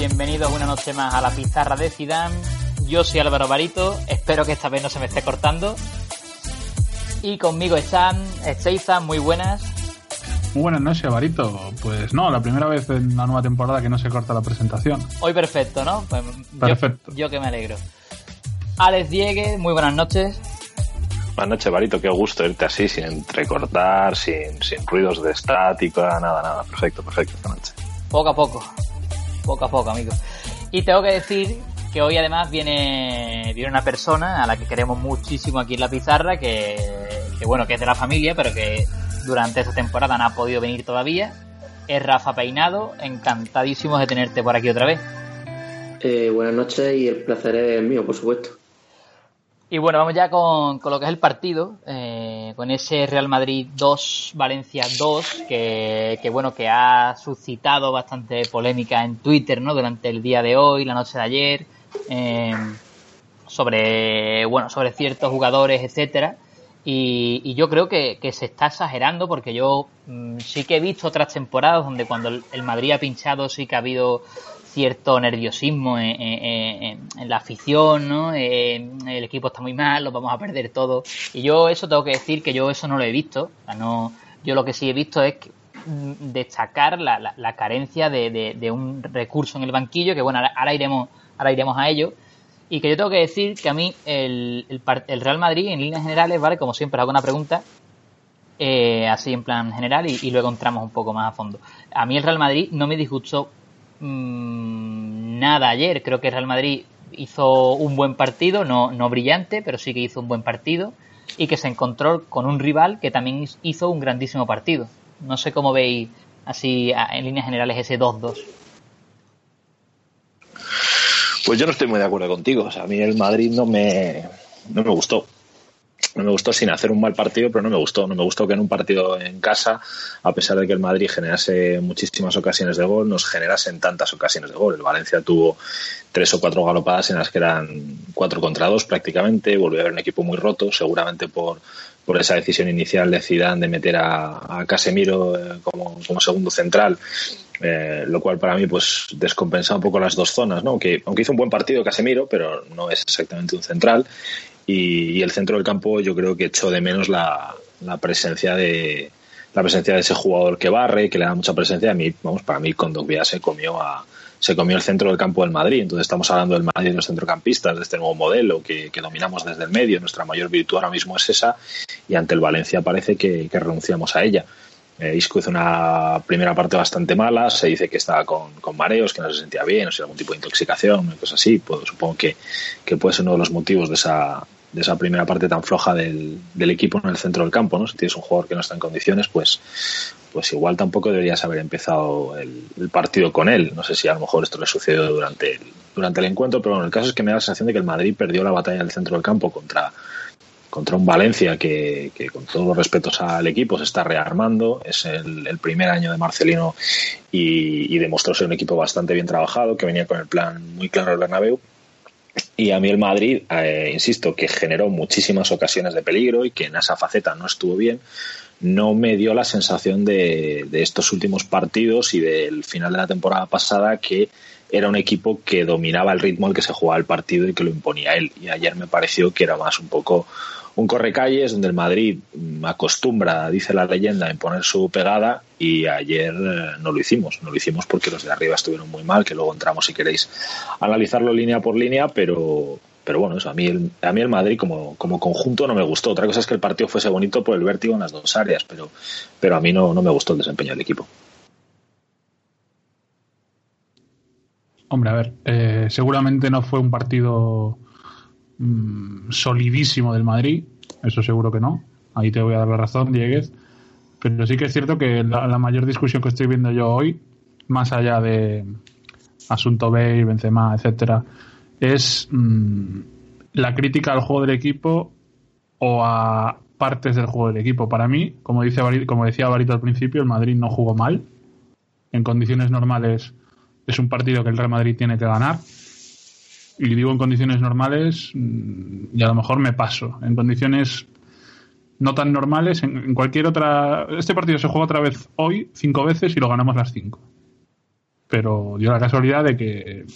Bienvenidos una noche más a la pizarra de Zidane. Yo soy Álvaro Barito, espero que esta vez no se me esté cortando. Y conmigo están Esteiza, muy buenas. Muy buenas noches, Barito. Pues no, la primera vez en la nueva temporada que no se corta la presentación. Hoy perfecto, ¿no? Pues perfecto. Yo, que me alegro. Alex Diegue, muy buenas noches. Buenas noches, Barito. Qué gusto irte así, sin entrecortar, sin, sin ruidos de estática, nada, nada. Perfecto, perfecto esta noche. Poco a poco poco a poco, amigo. Y tengo que decir que hoy además viene, viene una persona a la que queremos muchísimo aquí en la pizarra, que, bueno, que es de la familia, pero que durante esta temporada no ha podido venir todavía. Es Rafa Peinado, encantadísimos de tenerte por aquí otra vez. Eh, buenas noches y el placer es mío, por supuesto. Y bueno, vamos ya con, lo que es el partido, eh, con ese Real Madrid 2, Valencia 2, que, bueno, que ha suscitado bastante polémica en Twitter, ¿no? Durante el día de hoy, la noche de ayer, eh, sobre, bueno, sobre ciertos jugadores, etcétera. Y, yo creo que, se está exagerando porque yo mm, sí que he visto otras temporadas donde cuando el Madrid ha pinchado sí que ha habido cierto nerviosismo en, la afición, ¿no? el equipo está muy mal, lo vamos a perder todo. Y yo eso tengo que decir que yo eso no lo he visto. no, yo lo que sí he visto es mm, destacar la, la, carencia de, un recurso en el banquillo, que bueno, ahora, iremos, ahora iremos a ello. Y que yo tengo que decir que a mí el, el, Real Madrid, en líneas generales, ¿vale? Como siempre hago una pregunta, eh, así en plan general, y, y luego entramos un poco más a fondo. A mí el Real Madrid no me disgustó mmm, nada ayer. Creo que Real Madrid hizo un buen partido, no, no brillante, pero sí que hizo un buen partido y que se encontró con un rival que también hizo un grandísimo partido. No sé cómo veis así en líneas generales ese 2-2. Pues yo no estoy muy de acuerdo contigo. O sea, a mí el Madrid no me, no me gustó no me gustó sin hacer un mal partido, pero no me gustó. No me gustó que en un partido en casa, a pesar de que el Madrid generase muchísimas ocasiones de gol, nos generasen tantas ocasiones de gol. El Valencia tuvo tres o cuatro galopadas en las que eran cuatro contra dos prácticamente. Volvió a haber un equipo muy roto, seguramente por, por esa decisión inicial de Zidane de meter a, Casemiro eh, como, como, segundo central. Eh, lo cual para mí pues descompensa un poco las dos zonas, ¿no? Que, aunque hizo un buen partido Casemiro, pero no es exactamente un central y, el centro del campo yo creo que echó de menos la, presencia de la presencia de ese jugador que barre, que le da mucha presencia. A mí, vamos, para mí Kondogbia se comió a se comió el centro del campo del Madrid. Entonces estamos hablando del Madrid de los centrocampistas, de este nuevo modelo que, dominamos desde el medio. Nuestra mayor virtud ahora mismo es esa y ante el Valencia parece que, renunciamos a ella. Eh, Isco hizo una primera parte bastante mala, se dice que estaba con, mareos, que no se sentía bien, o sea, algún tipo de intoxicación, cosas así. Pues, supongo que, que puede ser uno de los motivos de esa, de esa primera parte tan floja del, del, equipo en el centro del campo, ¿no? Si tienes un jugador que no está en condiciones, pues, pues igual tampoco deberías haber empezado el, partido con él. No sé si a lo mejor esto le sucedió durante el, durante el encuentro, pero bueno, el caso es que me da la sensación de que el Madrid perdió la batalla del centro del campo contra, contra un Valencia que, con todos los respetos al equipo se está rearmando. Es el, el primer año de Marcelino y, demostró ser un equipo bastante bien trabajado, que venía con el plan muy claro del Bernabéu y a mí el Madrid, eh, insisto, que generó muchísimas ocasiones de peligro y que en esa faceta no estuvo bien, no me dio la sensación de, estos últimos partidos y del final de la temporada pasada que era un equipo que dominaba el ritmo al que se jugaba el partido y que lo imponía él. Y ayer me pareció que era más un poco un correcalles donde el Madrid acostumbra, dice la leyenda, a imponer su pegada y ayer eh, no lo hicimos. No lo hicimos porque los de arriba estuvieron muy mal, que luego entramos si queréis analizarlo línea por línea, pero pero bueno, eso a mí el, a mí el Madrid como, como conjunto no me gustó. Otra cosa es que el partido fuese bonito por el vértigo en las dos áreas, pero, pero a mí no, no me gustó el desempeño del equipo. Hombre, a ver, eh, seguramente no fue un partido mm, solidísimo del Madrid, eso seguro que no. Ahí te voy a dar la razón, Dieguez. Pero sí que es cierto que la, mayor discusión que estoy viendo yo hoy, más allá de Asunto Bale, Benzema, etcétera, es mm, la crítica al juego del equipo o a partes del juego del equipo. Para mí, como, dice, como decía Barito al principio, el Madrid no jugó mal. En condiciones normales es un partido que el Real Madrid tiene que ganar. Y digo en condiciones normales, mm, y a lo mejor me paso. En condiciones no tan normales, en, cualquier otra. Este partido se juega otra vez hoy, cinco veces, y lo ganamos las cinco. Pero dio la casualidad de que.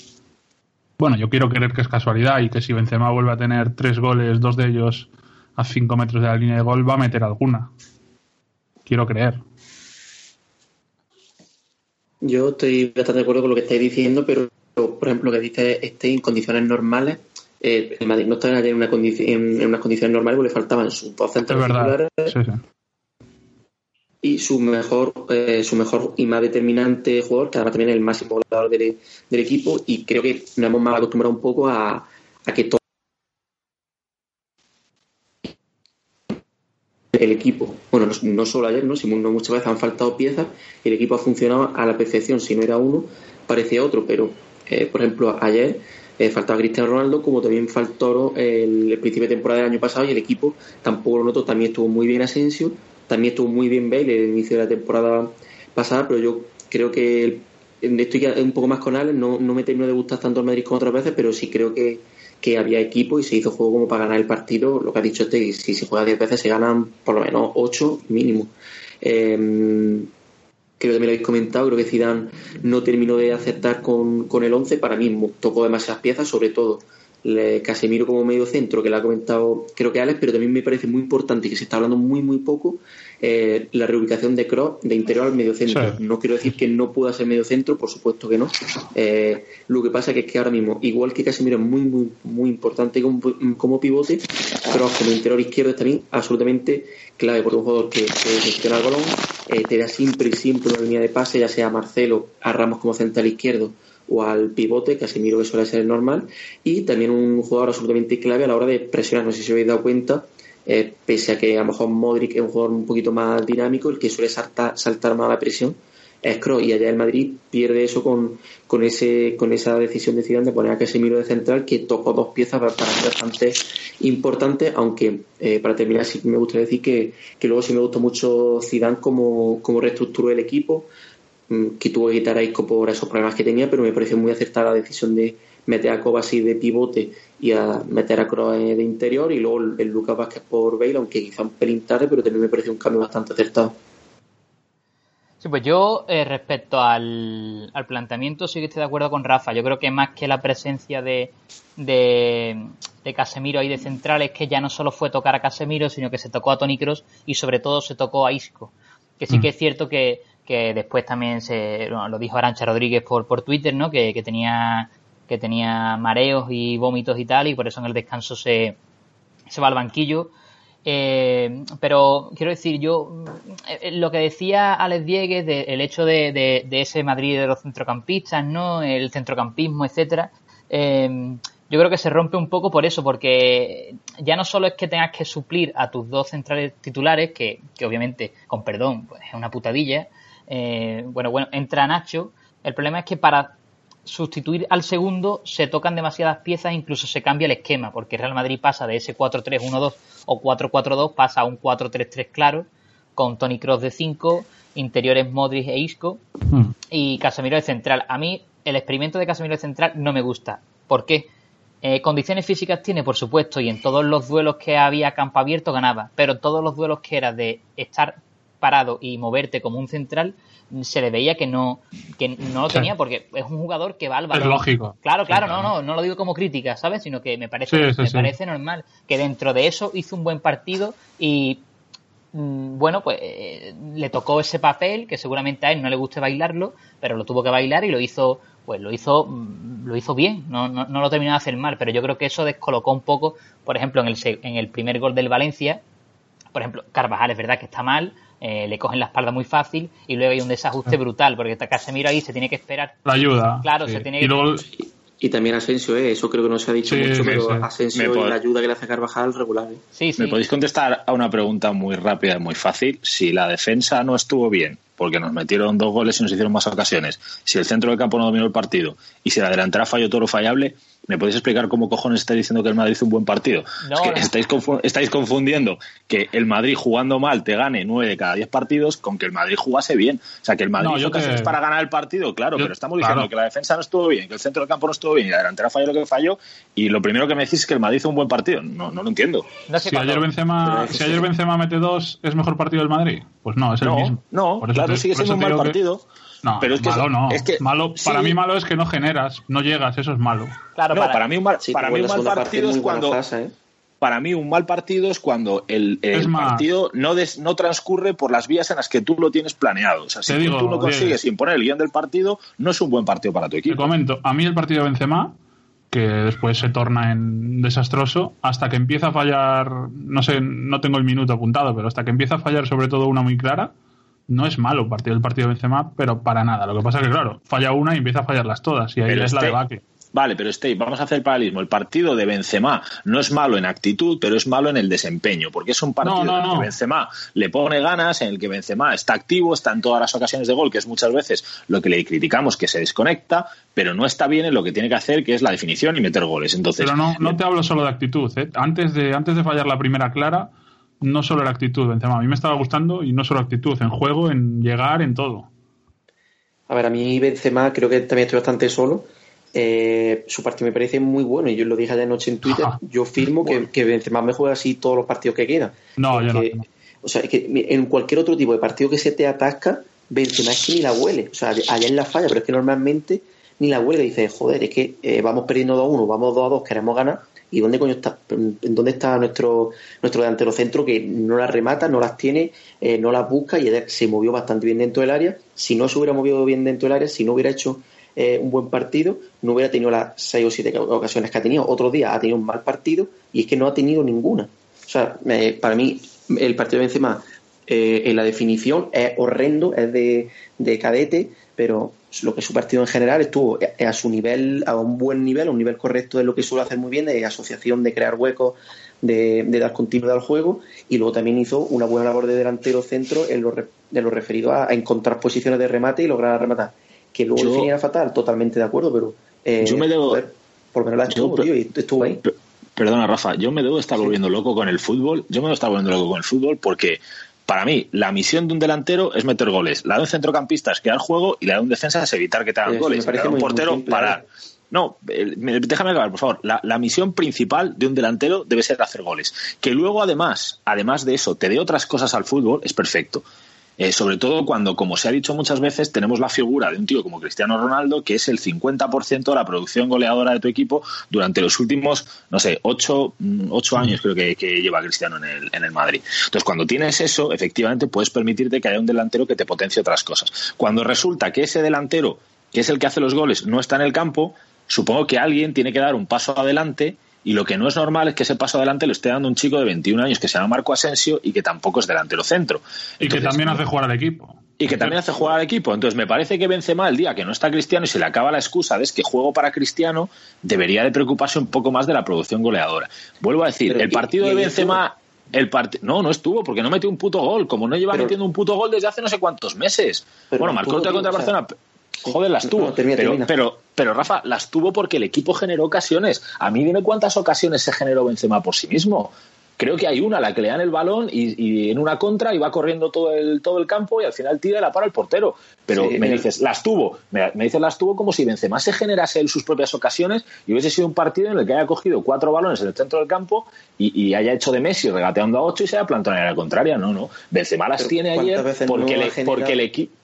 Bueno, yo quiero creer que es casualidad y que si Benzema vuelve a tener tres goles, dos de ellos a cinco metros de la línea de gol, va a meter alguna. Quiero creer. Yo estoy bastante de acuerdo con lo que estáis diciendo, pero por ejemplo, lo que dice este en condiciones normales, eh, el Madrid no está en, una en, unas condiciones normales porque le faltaban sus dos centros titulares y su mejor, eh, su mejor y más determinante jugador, que además también es el máximo goleador del, del equipo, y creo que nos hemos mal acostumbrado un poco a, a que todo el equipo, bueno, no, solo ayer, ¿no? sino muchas veces han faltado piezas y el equipo ha funcionado a la perfección. Si no era uno, parecía otro, pero eh, por ejemplo, ayer eh, faltaba Cristiano Ronaldo, como también faltó el, el, principio de temporada del año pasado y el equipo tampoco lo noto, también estuvo muy bien Asensio, también estuvo muy bien Bale el inicio de la temporada pasada, pero yo creo que estoy un poco más con Alex, no, no me termino de gustar tanto el Madrid como otras veces, pero sí creo que que había equipo y se hizo juego como para ganar el partido. Lo que ha dicho este, si se juega 10 veces se ganan por lo menos 8 mínimo. Eh, creo que también lo habéis comentado, creo que Zidane no terminó de aceptar con, con el 11, para mí tocó demasiadas piezas, sobre todo Casemiro como medio centro, que lo ha comentado creo que Alex, pero también me parece muy importante y que se está hablando muy muy poco eh, la reubicación de Kroos de interior al medio centro. No quiero decir que no pueda ser medio centro, por supuesto que no. Eh, lo que pasa que es que ahora mismo, igual que Casemiro es muy muy muy importante como, como pivote, Kroos como interior izquierdo es también absolutamente clave, porque un jugador que, gestiona el balón, eh, te da siempre y siempre una línea de pase, ya sea a Marcelo, a Ramos como central izquierdo o al pivote, Casemiro que suele ser normal, y también un jugador absolutamente clave a la hora de presionar. No sé si habéis dado cuenta, eh, pese a que a lo mejor Modric es un jugador un poquito más dinámico, el que suele saltar, saltar más la presión es Kroos y allá el Madrid pierde eso con, con ese con esa decisión de Zidane de poner a Casemiro de central que tocó dos piezas bastante importantes aunque eh, para terminar sí me gustaría decir que, que luego sí me gustó mucho Zidane como, como reestructuró el equipo Mm, que tuvo que quitar a Isco por esos problemas que tenía, pero me pareció muy acertada la decisión de meter a Kovacic de pivote y a meter a Kroos de interior y luego el, Lucas Vázquez por Bale, aunque quizá un pelín tarde, pero también me pareció un cambio bastante acertado. Sí, pues yo eh, respecto al, planteamiento sí que estoy de acuerdo con Rafa. Yo creo que más que la presencia de, de, de, Casemiro ahí de central es que ya no solo fue tocar a Casemiro, sino que se tocó a Tony Kroos y sobre todo se tocó a Isco. Que sí mm. que es cierto que que después también se lo dijo Arancha Rodríguez por, por Twitter, ¿no? Que, tenía que tenía mareos y vómitos y tal, y por eso en el descanso se, se va al banquillo. Eh, pero quiero decir, yo eh, lo que decía Alex Diegues, de, el hecho de, de, ese Madrid de los centrocampistas, ¿no? El centrocampismo, etcétera. Eh, yo creo que se rompe un poco por eso, porque ya no solo es que tengas que suplir a tus dos centrales titulares, que, que obviamente, con perdón, pues es una putadilla, eh, bueno, bueno, entra Nacho. El problema es que para sustituir al segundo se tocan demasiadas piezas, incluso se cambia el esquema, porque Real Madrid pasa de ese 4-3-1-2 o 4-4-2, pasa a un 4-3-3 claro, con Tony Cross de 5, interiores Modric e Isco, hmm. y Casemiro de central. A mí el experimento de Casemiro de central no me gusta. ¿Por qué? Eh, condiciones físicas tiene, por supuesto, y en todos los duelos que había campo abierto ganaba, pero en todos los duelos que era de estar parado y moverte como un central, se le veía que no, que no lo tenía porque es un jugador que va al balón. Es lógico. Claro, claro, Sí, no, no, no lo digo como crítica, ¿sabes? Sino que me parece, Sí, me parece normal que dentro de eso hizo un buen partido y mm, bueno, pues eh, le tocó ese papel que seguramente a él no le guste bailarlo, pero lo tuvo que bailar y lo hizo, pues lo hizo, mm, lo hizo bien, no, no, no lo terminó de hacer mal, pero yo creo que eso descolocó un poco, por ejemplo, en el, en el primer gol del Valencia, por ejemplo, Carvajal es verdad que está mal, eh, le cogen la espalda muy fácil y luego hay un desajuste brutal, porque Casemiro ahí se tiene que esperar. La ayuda. Claro, sí. se tiene Y que- luego, Y también Asensio, ¿eh? eso creo que no se ha dicho Sí, mucho, sí, pero sí. Asensio y la ayuda que le hace Carvajal regular. ¿eh? Sí, sí. ¿Me podéis contestar a una pregunta muy rápida y muy fácil? Si la defensa no estuvo bien, porque nos metieron dos goles y nos hicieron más ocasiones, si el centro del campo no dominó el partido y si la delantera falló todo lo fallable, ¿me podéis explicar cómo cojones estáis diciendo que el Madrid hizo un buen partido? No, es que no. estáis, confu- estáis confundiendo que el Madrid jugando mal te gane nueve de cada diez partidos con que el Madrid jugase bien. O sea, que el Madrid No, hizo ocasiones para ganar el partido, claro, Yo- pero estamos diciendo claro. que la defensa no estuvo bien, que el centro del campo no estuvo bien y la delantera falló lo que falló y lo primero que me decís es que el Madrid hizo un buen partido. No, no lo entiendo. No sé si ayer, Benzema, si ayer. Benzema mete dos, ¿es mejor partido del Madrid? Pues no, es el No, mismo. no, Por eso claro, te- sigue siendo un mal que- partido. No, Pero es que malo eso- no. es que- malo, sí. Para mí malo es que no generas, no llegas, eso es malo. Claro, no, para, para, mí un mal, Sí, para mí un partido es cuando fase, ¿eh? para mí un mal partido es cuando el, el Es más- partido no des- no transcurre por las vías en las que tú lo tienes planeado. O sea, si Te tú- digo, tú no consigues Diego. imponer el guion del partido, no es un buen partido para tu Te equipo. comento, a mí el partido de Benzema, que después se torna en desastroso, hasta que empieza a fallar, no sé, no tengo el minuto apuntado, pero hasta que empieza a fallar sobre todo una muy clara, no es malo el partido, el partido de Benzema, pero para nada. Lo que pasa es que, claro, falla una y empieza a fallarlas todas, y ahí Pero es la este- debacle. Vale, pero Steve, vamos a hacer el paralelismo. El partido de Benzema no es malo en actitud, pero es malo en el desempeño, porque es un partido No, no, en el no. que Benzema le pone ganas, en el que Benzema está activo, está en todas las ocasiones de gol, que es muchas veces lo que le criticamos, que se desconecta, pero no está bien en lo que tiene que hacer, que es la definición y meter goles. Entonces, Pero no, no te hablo solo de actitud. ¿eh? Antes, de, antes de fallar la primera clara, no solo era actitud, Benzema. A mí me estaba gustando y no solo actitud, en juego, en llegar, en todo. A ver, a mí Benzema creo que también estoy bastante solo. Eh, su partido me parece muy bueno y yo lo dije ayer noche en Twitter. Ajá. Yo firmo que, que Benzema me juega así todos los partidos que quieran. No, yo no. O sea, es que en cualquier otro tipo de partido que se te atasca, Benzema es que ni la huele. O sea, allá en la falla, pero es que normalmente ni la huele. Dice, joder, es que eh, vamos perdiendo 2-1, vamos 2-2, queremos ganar. ¿Y dónde coño está? ¿En dónde está nuestro, nuestro delantero centro que no las remata, no las tiene, eh, no las busca y se movió bastante bien dentro del área? Si no se hubiera movido bien dentro del área, si no hubiera hecho eh, un buen partido, no hubiera tenido las seis o siete ocasiones que ha tenido. Otro día ha tenido un mal partido y es que no ha tenido ninguna. O sea, para mí el partido de Benzema eh, en la definición es horrendo, es de, de cadete, pero lo que su partido en general estuvo a su nivel, a un buen nivel, a un nivel correcto de lo que suele hacer muy bien, de asociación, de crear huecos, de, de dar continuidad al juego, y luego también hizo una buena labor de delantero centro en lo, re- en lo referido a, a encontrar posiciones de remate y lograr rematar. Que luego Yo- definía fatal, totalmente de acuerdo, pero eh, Yo me debo- joder, por lo menos la estuvo, tío, y estuvo ahí. Perdona, Rafa, yo me debo estar volviendo loco con el fútbol. Yo me debo estar volviendo loco con el fútbol porque para mí la misión de un delantero es meter goles. La de un centrocampista es crear juego y la de un defensa es evitar que te hagan goles. parece La de un portero simple, parar. No, eh, me- déjame acabar, por favor. La, la misión principal de un delantero debe ser hacer goles. Que luego, además, además de eso, te dé otras cosas al fútbol, es perfecto. Eh, sobre todo cuando, como se ha dicho muchas veces, tenemos la figura de un tío como Cristiano Ronaldo, que es el 50% de la producción goleadora de tu equipo durante los últimos, no sé, ocho, mm, ocho años creo que, que lleva Cristiano en el, en el Madrid. Entonces, cuando tienes eso, efectivamente puedes permitirte que haya un delantero que te potencie otras cosas. Cuando resulta que ese delantero, que es el que hace los goles, no está en el campo, supongo que alguien tiene que dar un paso adelante y lo que no es normal es que ese paso adelante lo esté dando un chico de 21 años que se llama Marco Asensio y que tampoco es delantero centro. Y que también hace jugar al equipo. y que también hace jugar al equipo. Entonces, me parece que Benzema, el día que no está Cristiano y se le acaba la excusa de es que juego para Cristiano, debería de preocuparse un poco más de la producción goleadora. Vuelvo a decir, Pero, el ¿y- partido y de Benzema... El part... No, no estuvo, porque no metió un puto gol. Como no lleva Pero- metiendo un puto gol desde hace no sé cuántos meses. Pero bueno, no marcó otra contra o sea, Barcelona. Joder, las tuvo. No, termina, pero, termina. pero, pero, Rafa, las tuvo porque el equipo generó ocasiones. A mí dime cuántas ocasiones se generó Benzema por sí mismo. creo que hay una la que le dan el balón y, en una contra y va corriendo todo el, todo el campo y al final tira y la para el portero. Pero me dices, las tuvo, me, dices las tuvo como si Benzema se generase él sus propias ocasiones y hubiese sido un partido en el que haya cogido cuatro balones en el centro del campo y, haya hecho de Messi regateando a ocho y se haya plantado en la contraria. No, no. Benzema las tiene ayer porque, le, porque el equipo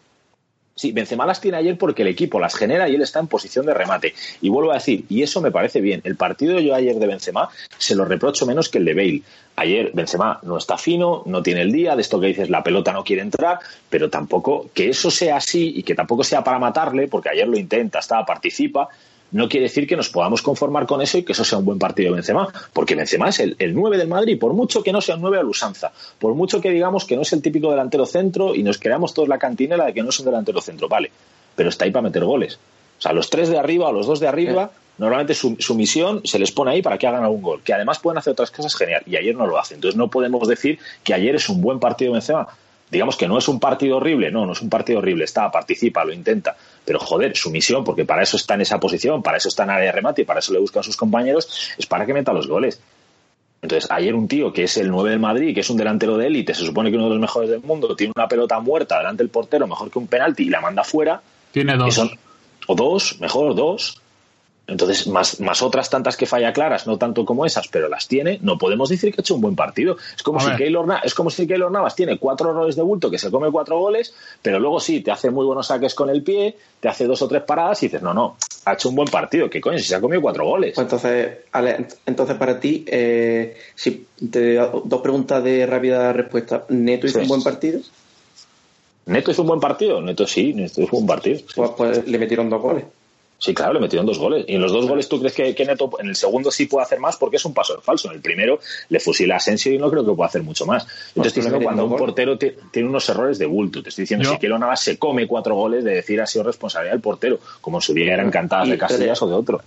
Sí, Benzema las tiene ayer porque el equipo las genera y él está en posición de remate. Y vuelvo a decir, y eso me parece bien, el partido yo ayer de Benzema se lo reprocho menos que el de Bale. Ayer Benzema no está fino, no tiene el día, de esto que dices, la pelota no quiere entrar, pero tampoco que eso sea así y que tampoco sea para matarle, porque ayer lo intenta, está, participa, no quiere decir que nos podamos conformar con eso y que eso sea un buen partido de Benzema, porque Benzema es el, el 9 del Madrid, por mucho que no sea un 9 a Lusanza, por mucho que digamos que no es el típico delantero centro y nos creamos todos la cantinela de que no es un delantero centro, vale, pero está ahí para meter goles. O sea, los tres de arriba o los dos de arriba, normalmente su, su, misión se les pone ahí para que hagan algún gol, que además pueden hacer otras cosas genial, y ayer no lo hacen. Entonces no podemos decir que ayer es un buen partido de Benzema, digamos que no es un partido horrible, no, no es un partido horrible, está, participa, lo intenta, pero joder, su misión, porque para eso está en esa posición, para eso está en área de remate y para eso le buscan sus compañeros, es para que meta los goles. Entonces, ayer un tío que es el 9 del Madrid, que es un delantero de élite, se supone que uno de los mejores del mundo, tiene una pelota muerta delante del portero, mejor que un penalti, y la manda fuera. Tiene dos. o dos, mejor dos. Entonces, más, más otras tantas que falla claras, no tanto como esas, pero las tiene, no podemos decir que ha hecho un buen partido. Es como, si Keylor, es como si Keylor Navas tiene cuatro errores de bulto, que se come cuatro goles, pero luego sí, te hace muy buenos saques con el pie, te hace dos o tres paradas y dices, no, no, ha hecho un buen partido. ¿Qué coño? Si se ha comido cuatro goles. Pues entonces, Ale, entonces para ti, eh, si te dos preguntas de rápida respuesta. ¿Neto hizo un buen partido? ¿Neto hizo un buen partido? Neto sí, Neto hizo un buen partido. Pues, pues le metieron dos goles. Sí, claro, le metieron dos goles. Y en los dos goles tú crees que, Neto en el segundo sí puede hacer más porque es un paso falso. En el primero le fusila a Asensio y no creo que pueda hacer mucho más. Yo te estoy diciendo cuando un portero tiene unos errores de bulto. Te estoy diciendo si Quiero Navas se come cuatro goles de decir ha sido responsabilidad del portero, como en su día eran cantadas de Castellas o de otro.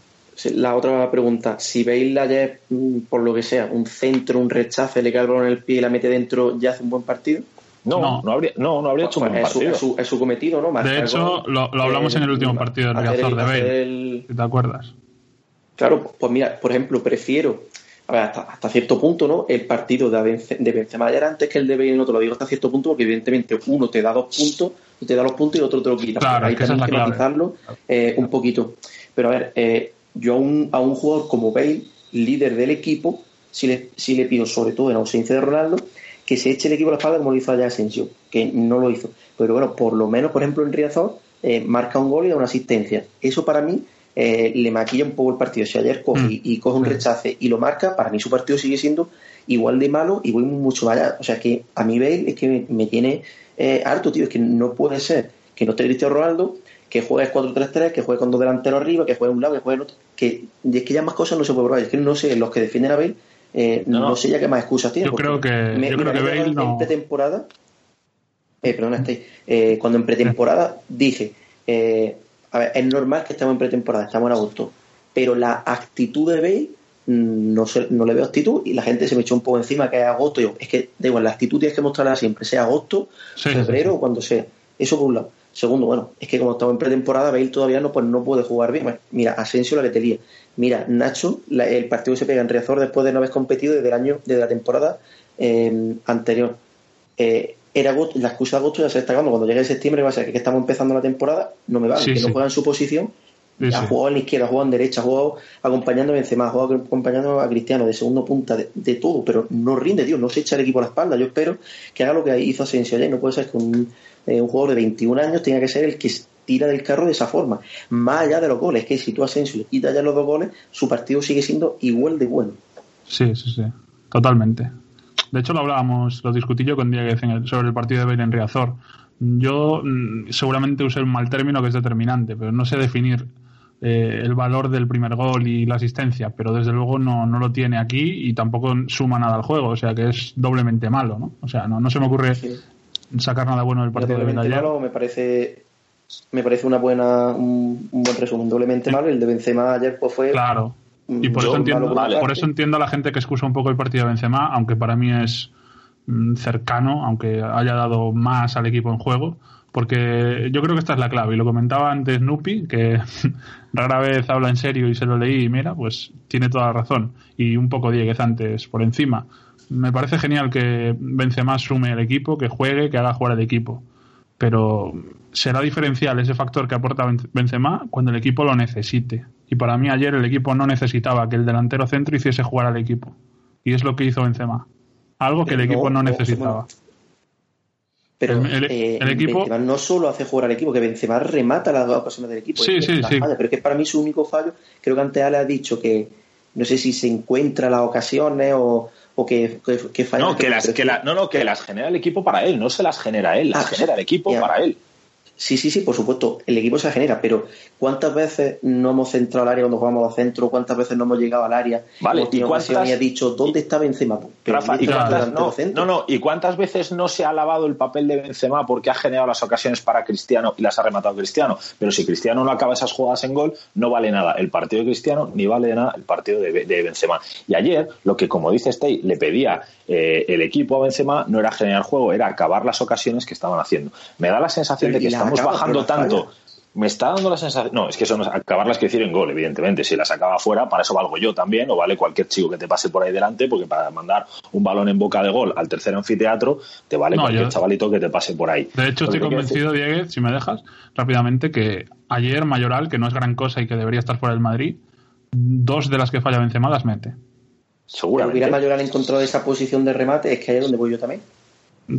La otra pregunta, si veis ayer, mm, por lo que sea, un centro, un rechace, le cae el balón en el pie y la mete dentro, ¿ya hace un buen partido? No, no, habría, no, no habría hecho un pues buen partido. Es su, es su, cometido, ¿no? de hecho, lo, hablamos en el último partido del Riazor de Bale. ¿Te acuerdas? Claro, pues mira, por ejemplo, prefiero a ver, hasta, cierto punto, ¿no? El partido de, de Benzema ayer antes que el de Bale, no te lo digo hasta cierto punto, porque evidentemente uno te da dos puntos, te da los puntos y el otro te lo quita. Claro, ahí tenemos que matizarlo eh, un poquito. Pero a ver, eh, yo a un, a un jugador como Bale, líder del equipo, si le, si le pido, sobre todo en ausencia de Ronaldo, que se eche el equipo a la espalda como lo hizo allá Asensio, que no lo hizo. Pero bueno, por lo menos, por ejemplo, en Riazor eh, marca un gol y da una asistencia. Eso para mí eh, le maquilla un poco el partido. Si ayer coge mm. y coge un rechace y lo marca, para mí su partido sigue siendo igual de malo y voy mucho más allá. O sea que a mí Bale es que me, tiene eh, harto, tío. Es que no puede ser que no esté Cristiano Ronaldo, que juegue 4-3-3, que juegue con dos delanteros arriba, que juegue un lado, que juegue el otro. Que, es que ya más cosas no se puede probar. Es que no sé, los que defienden a Bale eh, no, sé ya qué más excusas tiene. Yo creo que, yo creo que Bale no. En pretemporada, eh, perdona, eh, cuando en pretemporada dije, eh, a ver, es normal que estemos en pretemporada, estamos en agosto, pero la actitud de Bale no, no le veo actitud y la gente se me echó un poco encima que es agosto. Yo, es que da igual, la actitud tienes que mostrarla siempre, sea agosto, febrero o cuando sea. Eso por un lado. Segundo, bueno, es que como estamos en pretemporada, Bale todavía no, pues no puede jugar bien. mira, Asensio la letería. Mira, Nacho, el partido que se pega en Riazor después de no haber competido desde el año, desde la temporada em, anterior. Eh, era la excusa de agosto ya se está acabando. Cuando llegue septiembre va a ser que, estamos empezando la temporada, no me vale, que no juega en su posición. ha jugado en la izquierda, ha jugado en derecha, ha jugado acompañando a Benzema, ha jugado acompañando a Cristiano de segundo punta, de, todo, pero no rinde, tío, no se echa el equipo a la espalda. Yo espero que haga lo que hizo Asensio ayer. No puede ser que un, eh, un jugador de 21 años tenga que ser el que tira del carro de esa forma. Más allá de los goles, que si tú a Asensio le quitas ya los dos goles, su partido sigue siendo igual de bueno. Sí, sí, sí, totalmente. De hecho, lo hablábamos, lo discutí yo con Dieguez sobre el partido de Bale en Riazor. Yo mm, seguramente usé un mal término que es determinante, pero no sé definir eh, el valor del primer gol y la asistencia, pero desde luego no, no lo tiene aquí y tampoco suma nada al juego, o sea que es doblemente malo, ¿no? O sea, no, no se me ocurre sacar nada bueno del partido de ayer. me parece me parece una buena un, buen resumen. Doblemente malo el de Benzema ayer pues fue claro. y por eso entiendo por eso entiendo a la gente que excusa un poco el partido de Benzema aunque para mí es mm, cercano aunque haya dado más al equipo en juego porque yo creo que esta es la clave. Y lo comentaba antes Nupi que rara vez habla en serio y se lo leí y mira pues tiene toda la razón. Y un poco Dieguez antes por encima. Me parece genial que Benzema sume el equipo, que juegue, que haga jugar el equipo. Pero será diferencial ese factor que aporta Benzema cuando el equipo lo necesite. Y para mí ayer el equipo no necesitaba que el delantero centro hiciese jugar al equipo. Y es lo que hizo Benzema. Algo que el equipo no, necesitaba. Pero el, eh, equipo Benzema no solo hace jugar al equipo, que Benzema remata las dos ocasiones del equipo. Sí, sí, sí. pero es que para mí su único fallo, creo que antes Ale ha dicho que no sé si se encuentra las ocasiones o, o que, que, falla. No, que las, que no, no, que las genera el equipo para él, no se las genera él, las ah, genera el equipo para él. Sí, sí, sí, por supuesto, el equipo se genera, pero ¿cuántas veces no hemos centrado al área cuando jugamos al centro? ¿Cuántas veces no hemos llegado al área? Vale, ¿y cuántas... ha dicho, ¿dónde está Benzema? ¿y no, no, ¿y cuántas veces no se ha alabado el papel de Benzema porque ha generado las ocasiones para Cristiano y las ha rematado Cristiano? Pero si Cristiano no acaba esas jugadas en gol, no vale nada el partido de Cristiano ni vale nada el partido de, Benzema. Y ayer, lo que como dice Stey, le pedía eh, el equipo a Benzema no era generar juego, era acabar las ocasiones que estaban haciendo. Me da la sensación de que estamos bajando tanto. Me está dando la sensación. No, es que eso no acabarlas que decir en gol, evidentemente. Si las acaba fuera, para eso valgo yo también, o vale cualquier chico que te pase por ahí delante, porque para mandar un balón en boca de gol al tercer anfiteatro, te vale cualquier chavalito que te pase por ahí. De hecho, estoy convencido, Diego, si me dejas, rápidamente, que ayer Mayoral, que no es gran cosa y que debería estar fuera del Madrid, dos de las que falla Benzema las mete. Seguramente. hubiera Mayoral encontrado esa posición de remate, es que ahí es donde voy yo también.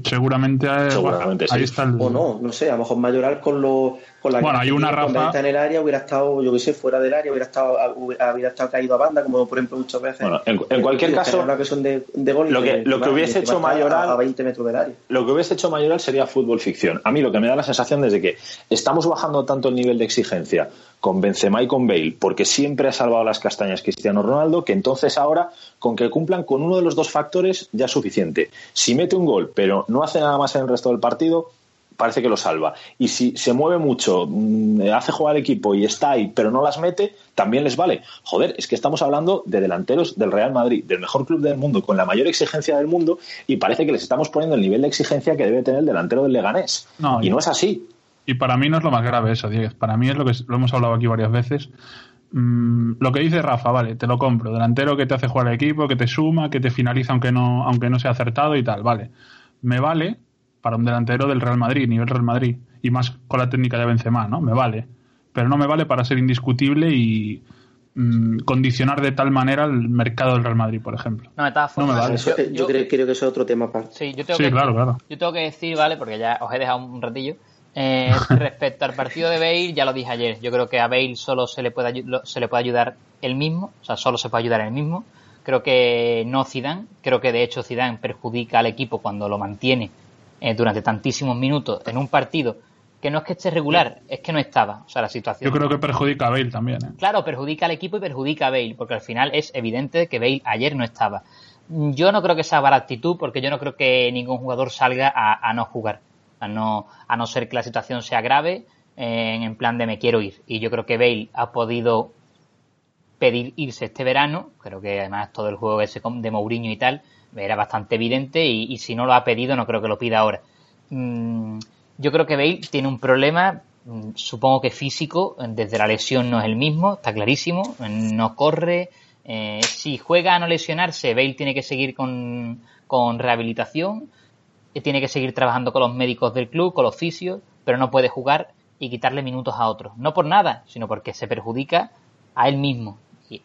Seguramente, ahí está el... O no, no sé, a lo mejor Mayoral con, lo, con la bueno, hay una Rafa... en el área hubiera estado, yo qué sé, fuera del área, hubiera estado, hubiera estado caído a banda, como por ejemplo muchas veces. Bueno, en, cualquier caso, que son de, de gol lo que, lo que hubiese hecho Mayoral a 20 metros del área. Lo que hubiese hecho Mayoral sería fútbol ficción. A mí lo que me da la sensación desde que estamos bajando tanto el nivel de exigencia con Benzema y con Bale, porque siempre ha salvado las castañas Cristiano Ronaldo, que entonces ahora, con que cumplan con uno de los dos factores, ya es suficiente. Si mete un gol, pero no hace nada más en el resto del partido, parece que lo salva. Y si se mueve mucho, mm, hace jugar al equipo y está ahí, pero no las mete, también les vale. Joder, es que estamos hablando de delanteros del Real Madrid, del mejor club del mundo, con la mayor exigencia del mundo, y parece que les estamos poniendo el nivel de exigencia que debe tener el delantero del Leganés. y no es así. Y para mí no es lo más grave eso, Diego. Para mí es lo que lo hemos hablado aquí varias veces. Mm, lo que dice Rafa, vale, te lo compro. Delantero que te hace jugar al equipo, que te suma, que te finaliza aunque no, aunque no sea acertado y tal, vale. Me vale para un delantero del Real Madrid, nivel Real Madrid, y más con la técnica de Benzema, ¿no? Me vale. Pero no me vale para ser indiscutible y mm, condicionar de tal manera el mercado del Real Madrid, por ejemplo. No, me, me vale. yo, creo, que eso es otro tema aparte. Sí, yo tengo que, claro, claro. Yo tengo que decir, ¿vale? Porque ya os he dejado un ratillo eh, respecto al partido de Bale, ya lo dije ayer, yo creo que a Bale solo se le puede, se le puede ayudar él mismo, o sea, solo se puede ayudar él mismo. Creo que no Zidane, creo que de hecho Zidane perjudica al equipo cuando lo mantiene eh, durante tantísimos minutos en un partido que no es que esté regular, es que no estaba. O sea, la situación. Yo creo que perjudica a Bale también. ¿eh? Claro, perjudica al equipo y perjudica a Bale, porque al final es evidente que Bale ayer no estaba. Yo no creo que sea para actitud, porque yo no creo que ningún jugador salga a no jugar a no, a no ser que la situación sea grave, eh, en plan de me quiero ir. Y yo creo que Bale ha podido pedir irse este verano, creo que además todo el juego ese de Mourinho y tal era bastante evidente y, si no lo ha pedido no creo que lo pida ahora. Mm, yo creo que Bale tiene un problema, mm, supongo que físico, desde la lesión no es el mismo, está clarísimo, no corre, eh, si juega a no lesionarse, Bale tiene que seguir con, con rehabilitación tiene que seguir trabajando con los médicos del club, con los fisios, pero no puede jugar y quitarle minutos a otros. No por nada, sino porque se perjudica a él mismo.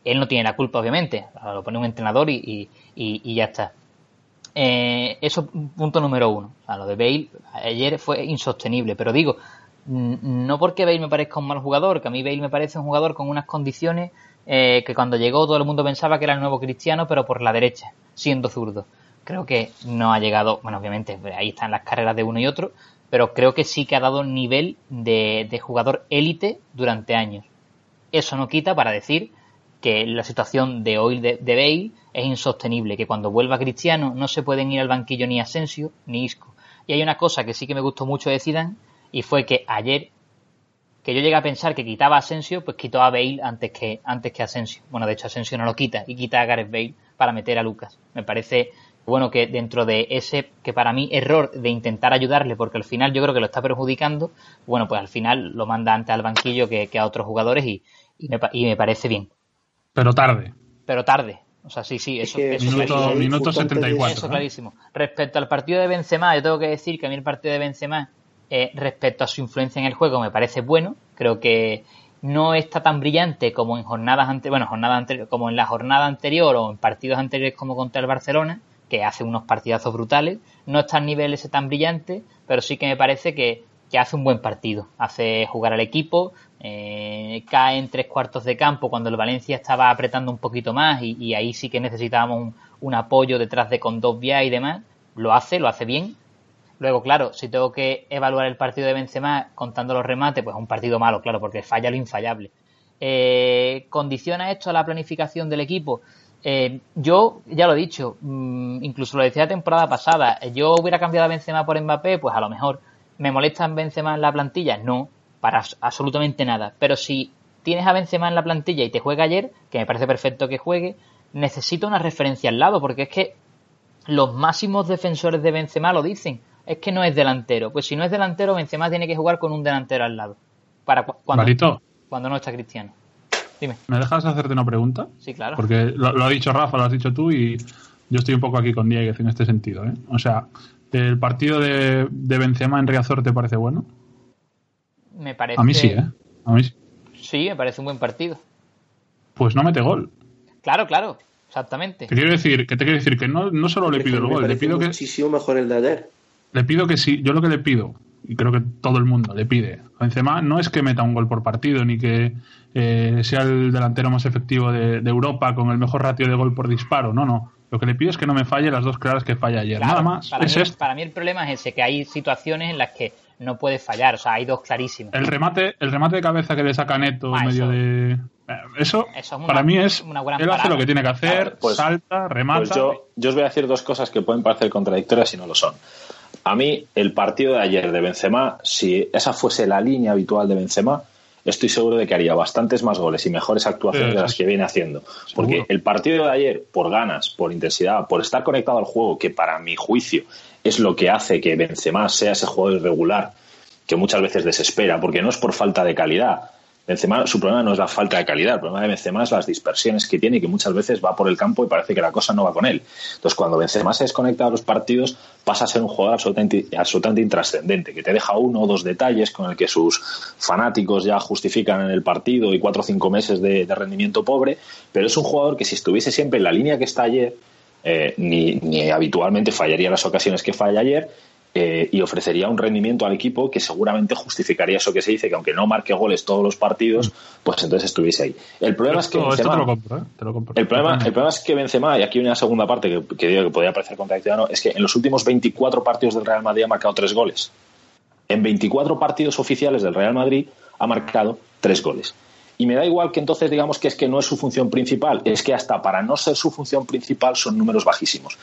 Él no tiene la culpa, obviamente. Lo pone un entrenador y, ya está. Eh, eso punto número uno. Lo de Bale ayer fue insostenible, pero digo, no porque Bale me parezca un mal jugador, que a mí Bale me parece un jugador con unas condiciones eh, que cuando llegó todo el mundo pensaba que era el nuevo cristiano, pero por la derecha, siendo zurdo creo que no ha llegado, bueno, obviamente ahí están las carreras de uno y otro, pero creo que sí que ha dado nivel de, jugador élite durante años. Eso no quita para decir que la situación de hoy de, Bale es insostenible, que cuando vuelva Cristiano no se pueden ir al banquillo ni Asensio ni Isco. Y hay una cosa que sí que me gustó mucho de Zidane y fue que ayer que yo llegué a pensar que quitaba Asensio, pues quitó a Bale antes que antes que Asensio. Bueno, de hecho Asensio no lo quita y quita a Gareth Bale para meter a Lucas. Me parece bueno, que dentro de ese, que para mí, error de intentar ayudarle, porque al final yo creo que lo está perjudicando, bueno, pues al final lo manda antes al banquillo que, a otros jugadores y, me, parece bien. Pero tarde. Pero tarde. O sea, sí, sí, eso, que eso Minuto, minuto Eso 74. Eso ¿eh? clarísimo. Respecto al partido de Benzema, yo tengo que decir que a mí el partido de Benzema, eh, respecto a su influencia en el juego, me parece bueno. Creo que no está tan brillante como en jornadas ante bueno, jornadas como en la jornada anterior o en partidos anteriores como contra el Barcelona, que hace unos partidazos brutales. No está al nivel ese tan brillante, pero sí que me parece que, que hace un buen partido. Hace jugar al equipo, eh, cae en tres cuartos de campo cuando el Valencia estaba apretando un poquito más y, ahí sí que necesitábamos un, apoyo detrás de Condovia y demás. Lo hace, lo hace bien. Luego, claro, si tengo que evaluar el partido de Benzema contando los remates, pues es un partido malo, claro, porque falla lo infallable. Eh, ¿Condiciona esto a la planificación del equipo? Eh, yo, ya lo he dicho, mm, incluso lo decía la temporada pasada, yo hubiera cambiado a Benzema por Mbappé, pues a lo mejor. ¿Me molesta en Benzema en la plantilla? No, para absolutamente nada. Pero si tienes a Benzema en la plantilla y te juega ayer, que me parece perfecto que juegue, necesito una referencia al lado, porque es que los máximos defensores de Benzema lo dicen. Es que no es delantero. Pues si no es delantero, Benzema tiene que jugar con un delantero al lado. Para cu- cuando, Barito, cuando no está Cristiano. Dime. ¿me dejas hacerte una pregunta? Sí, claro. Porque lo, lo ha dicho Rafa, lo has dicho tú y yo estoy un poco aquí con Dieguez en este sentido. ¿eh? O sea, ¿el partido de, de Benzema en Riazor te parece bueno? Me parece... A mí sí, ¿eh? A mí sí. Sí, me parece un buen partido. Pues no mete gol. Claro, claro. Exactamente. Te quiero decir que te quiero decir que no, no solo le pido el gol, le pido que muchísimo mejor el de ayer. le pido que sí, yo lo que le pido y creo que todo el mundo le pide a Benzema no es que meta un gol por partido ni que eh, sea el delantero más efectivo de, de Europa con el mejor ratio de gol por disparo, no, no. Lo que le pido es que no me falle las dos claras que falla ayer. Claro, Nada más. Para es mí, esto. para mí el problema es ese, que hay situaciones en las que no puede fallar. O sea, hay dos clarísimos. El remate, el remate de cabeza que le saca Neto Ah, en medio eso. de. eh, Eso, Eso es una- para mí es. una gran él hace lo que tiene que hacer, pues- salta, remata. Pues yo, yo os voy a decir dos cosas que pueden parecer contradictorias y no lo son. A mí, el partido de ayer de Benzema, si esa fuese la línea habitual de Benzema, estoy seguro de que haría bastantes más goles y mejores actuaciones Sí, de las que viene haciendo. Porque Seguro. el partido de ayer, por ganas, por intensidad, por estar conectado al juego, que para mi juicio es lo que hace que Benzema sea ese jugador irregular que muchas veces desespera, porque no es por falta de calidad. Benzema, su problema no es la falta de calidad, el problema de Benzema es las dispersiones que tiene y que muchas veces va por el campo y parece que la cosa no va con él. Entonces, cuando Benzema se desconecta de los partidos, pasa a ser un jugador absolutamente, intrascendente, que te deja uno o dos detalles con el que sus fanáticos ya justifican en el partido y cuatro o cinco meses de, de rendimiento pobre, pero es un jugador que si estuviese siempre en la línea que está ayer, eh, ni, ni habitualmente fallaría las ocasiones que falla ayer, eh, y ofrecería un rendimiento al equipo que seguramente justificaría eso que se dice, que aunque no marque goles todos los partidos, pues entonces estuviese ahí. El problema es que Benzema- te lo compro, ¿eh? Te lo compro. el problema, el problema es que Benzema, y aquí viene la segunda parte que, que digo que podría parecer contradictoria, es que en los últimos 24 partidos del Real Madrid ha marcado tres goles. En 24 partidos oficiales del Real Madrid ha marcado tres goles. Y me da igual que entonces digamos que es que no es su función principal, es que hasta para no ser su función principal son números bajísimos.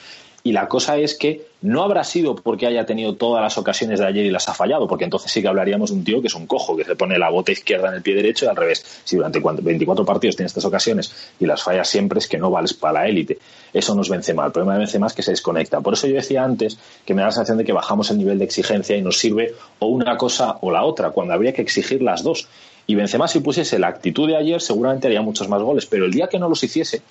Y la cosa es que no habrá sido porque haya tenido todas las ocasiones de ayer y las ha fallado, porque entonces sí que hablaríamos de un tío que es un cojo, que se pone la bota izquierda en el pie derecho y al revés. Si durante cuan- 24 partidos tienes estas ocasiones y las fallas siempre es que no vales para la élite. Eso nos vence mal. El problema de Benzema es que se desconecta. Por eso yo decía antes que me da la sensación de que bajamos el nivel de exigencia y nos sirve o una cosa o la otra, cuando habría que exigir las dos. Y Benzema si pusiese la actitud de ayer seguramente haría muchos más goles, pero el día que no los hiciese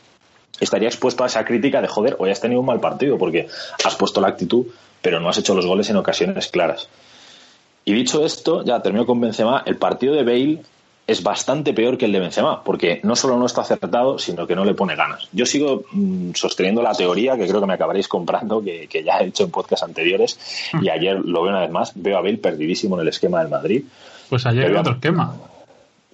estaría expuesto a esa crítica de joder, hoy has tenido un mal partido porque has puesto la actitud, pero no has hecho los goles en ocasiones claras. Y dicho esto, ya termino con Benzema, el partido de Bale es bastante peor que el de Benzema, porque no solo no está acertado, sino que no le pone ganas. Yo sigo mm, sosteniendo la teoría, que creo que me acabaréis comprando, que, que ya he hecho en podcast anteriores, y ayer lo veo una vez más, veo a Bale perdidísimo en el esquema del Madrid. Pues ayer era otro esquema.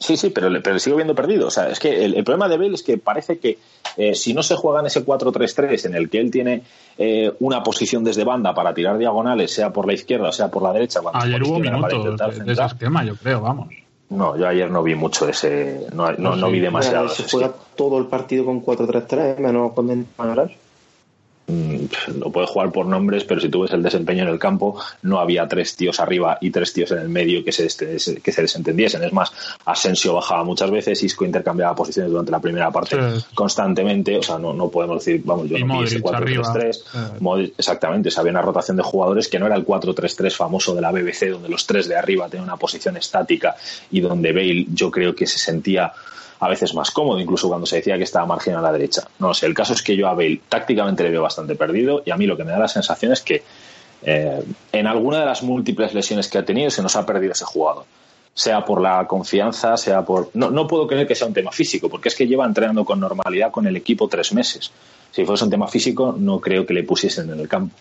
Sí, sí, pero, le- pero le sigo viendo perdido. O sea, es que el, el problema de Bale es que parece que eh, si no se juega en ese 4-3-3 en el que él tiene eh, una posición desde banda para tirar diagonales, sea por la izquierda o sea por la derecha, cuando Ayer hubo minutos intentar de, de ese esquema, yo creo, vamos. No, yo ayer no vi mucho ese. No, no, no Sí. vi demasiado. se ese juega todo el partido con 4-3-3, menos con Benzema. Mm, Lo puedes jugar por nombres, pero si tú ves el desempeño en el campo, no había tres tíos arriba y tres tíos en el medio que se, este- que se desentendiesen. Es más, Asensio bajaba muchas veces, Isco intercambiaba posiciones durante la primera parte Sí. constantemente. O sea, no, no podemos decir, vamos, yo Y no vi ese Modric arriba. 4-3-3. Eh. Modric- Exactamente, o sea, había una rotación de jugadores que no era el 4-3-3 famoso de la BBC, donde los tres de arriba tenían una posición estática y donde Bale yo creo que se sentía a veces más cómodo, incluso cuando se decía que estaba margen a la derecha. No sé, el caso es que yo a Bale tácticamente le veo bastante perdido y a mí lo que me da la sensación es que eh, en alguna de las múltiples lesiones que ha tenido se nos ha perdido ese jugador. Sea por la confianza, sea por... No, no puedo creer que sea un tema físico, porque es que lleva entrenando con normalidad con el equipo tres meses. Si fuese un tema físico, no creo que le pusiesen en el campo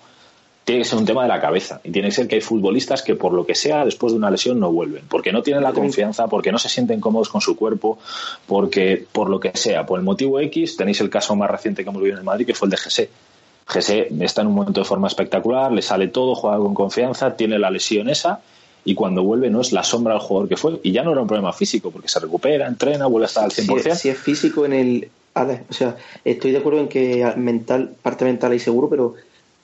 tiene que ser un tema de la cabeza. Y tiene que ser que hay futbolistas que, por lo que sea, después de una lesión no vuelven. Porque no tienen la confianza, porque no se sienten cómodos con su cuerpo, porque, por lo que sea, por el motivo X, tenéis el caso más reciente que hemos vivido en Madrid, que fue el de Gese. Gese está en un momento de forma espectacular, le sale todo, juega con confianza, tiene la lesión esa. Y cuando vuelve no es la sombra del jugador que fue. Y ya no era un problema físico, porque se recupera, entrena, vuelve a estar al 100%. Si, si es físico en el, o sea, estoy de acuerdo en que mental, parte mental y seguro, pero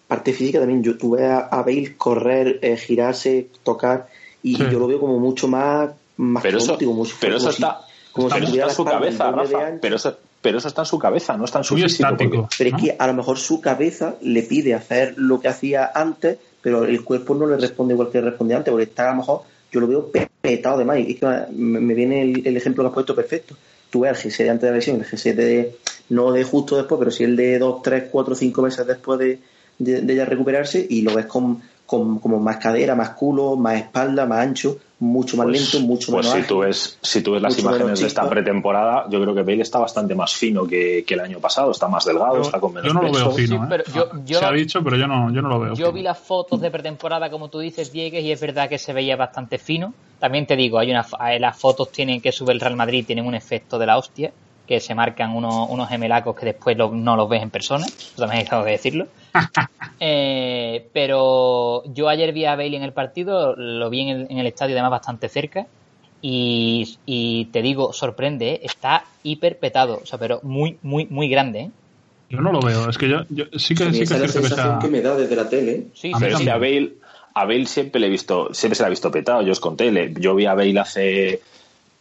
parte física también. Yo tuve a, a Bale correr, eh, girarse, tocar, y yo lo veo como mucho más, más pero eso, pero eso está, como pero está en su cabeza, Rafa. Pero eso, pero eso está en su cabeza, no está en su físico. pero es que a lo mejor su cabeza le pide hacer lo que hacía antes, pero el cuerpo no le responde igual que le respondía antes, porque está a lo mejor, yo lo veo petado de más. Y es que me, viene el, ejemplo que has puesto perfecto. Tuve el G6 de antes de la lesión, el G6 de, no de justo después, pero sí el de 2, 3, 4, 5 meses después de, de, ella recuperarse y lo ves con, como más cadera, más culo, más espalda, más ancho, mucho más pues, lento, mucho pues más. Pues si tú ves, si tú ves las imágenes de esta pretemporada, yo creo que Bale está bastante más fino que, el año pasado, está más delgado, está con menos Yo no lo veo fino. ¿eh? Se ha dicho, pero yo no, yo no lo veo. Yo vi las fotos de pretemporada, como tú dices, Diegues, y es verdad que se veía bastante fino. También te digo, hay una, eh, las fotos tienen que sube el Real Madrid, tienen un efecto de la hostia que se marcan unos, unos gemelacos que después no los ves en persona, eso también tengo que decirlo. Eh, pero yo ayer vi a Bailey en el partido, lo vi en el, en el estadio además bastante cerca y, y, te digo, sorprende, ¿eh? está hiper petado, o sea, pero muy, muy, muy grande. ¿eh? Yo no lo veo, es que yo, sí que, sí que es la sensación que, me da desde la tele. Sí, a a Bale, a Bale siempre le he visto, siempre se le ha visto petado, yo os conté, yo vi a Bale hace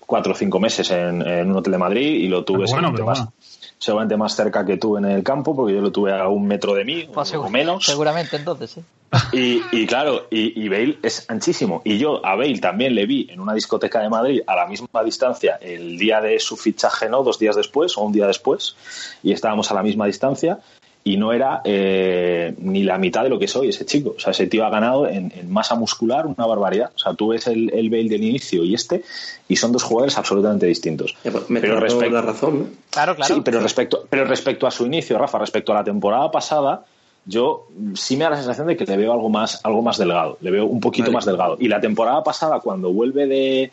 cuatro o cinco meses en, un hotel de Madrid y lo tuve seguramente, más, cerca que tú en el campo, porque yo lo tuve a un metro de mí, pues o menos. Seguramente entonces, sí. Y, y claro, y, y, Bale es anchísimo. Y yo a Bale también le vi en una discoteca de Madrid a la misma distancia el día de su fichaje, ¿no? Dos días después o un día después, y estábamos a la misma distancia y no era eh, ni la mitad de lo que soy ese chico. O sea, ese tío ha ganado en, masa muscular una barbaridad. O sea, tú ves el, el Bale del inicio y este, y son dos jugadores absolutamente distintos. Pues, me pero respecto la razón. Claro, claro. Sí, pero respecto, pero respecto a su inicio, Rafa, respecto a la temporada pasada, yo sí me da la sensación de que le veo algo más, algo más delgado, le veo un poquito más delgado. Y la temporada pasada, cuando vuelve de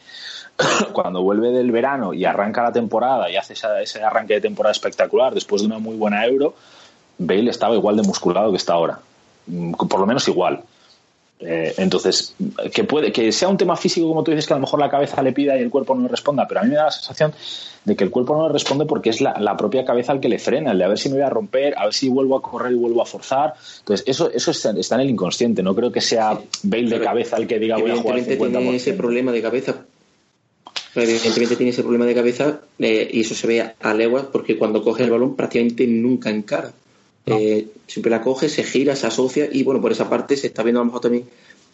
cuando vuelve del verano y arranca la temporada y hace ese arranque de temporada espectacular después de una muy buena euro, Bale estaba igual de musculado que está ahora, mm, por lo menos igual. Eh, entonces, que puede que sea un tema físico, como tú dices, que a lo mejor la cabeza le pida y el cuerpo no le responda, pero a mí me da la sensación de que el cuerpo no le responde porque es la, propia cabeza el que le frena, el de a ver si me voy a romper, a ver si vuelvo a correr y vuelvo a forzar. Entonces, eso, eso está, en el inconsciente, no creo que sea Bale de cabeza el que diga voy a jugar el tiene ese problema de cabeza. Evidentemente tiene ese problema de cabeza eh, y eso se ve a leguas porque cuando coge el balón prácticamente nunca encara. Eh, siempre la coge, se gira, se asocia y bueno, por esa parte se está viendo a lo mejor también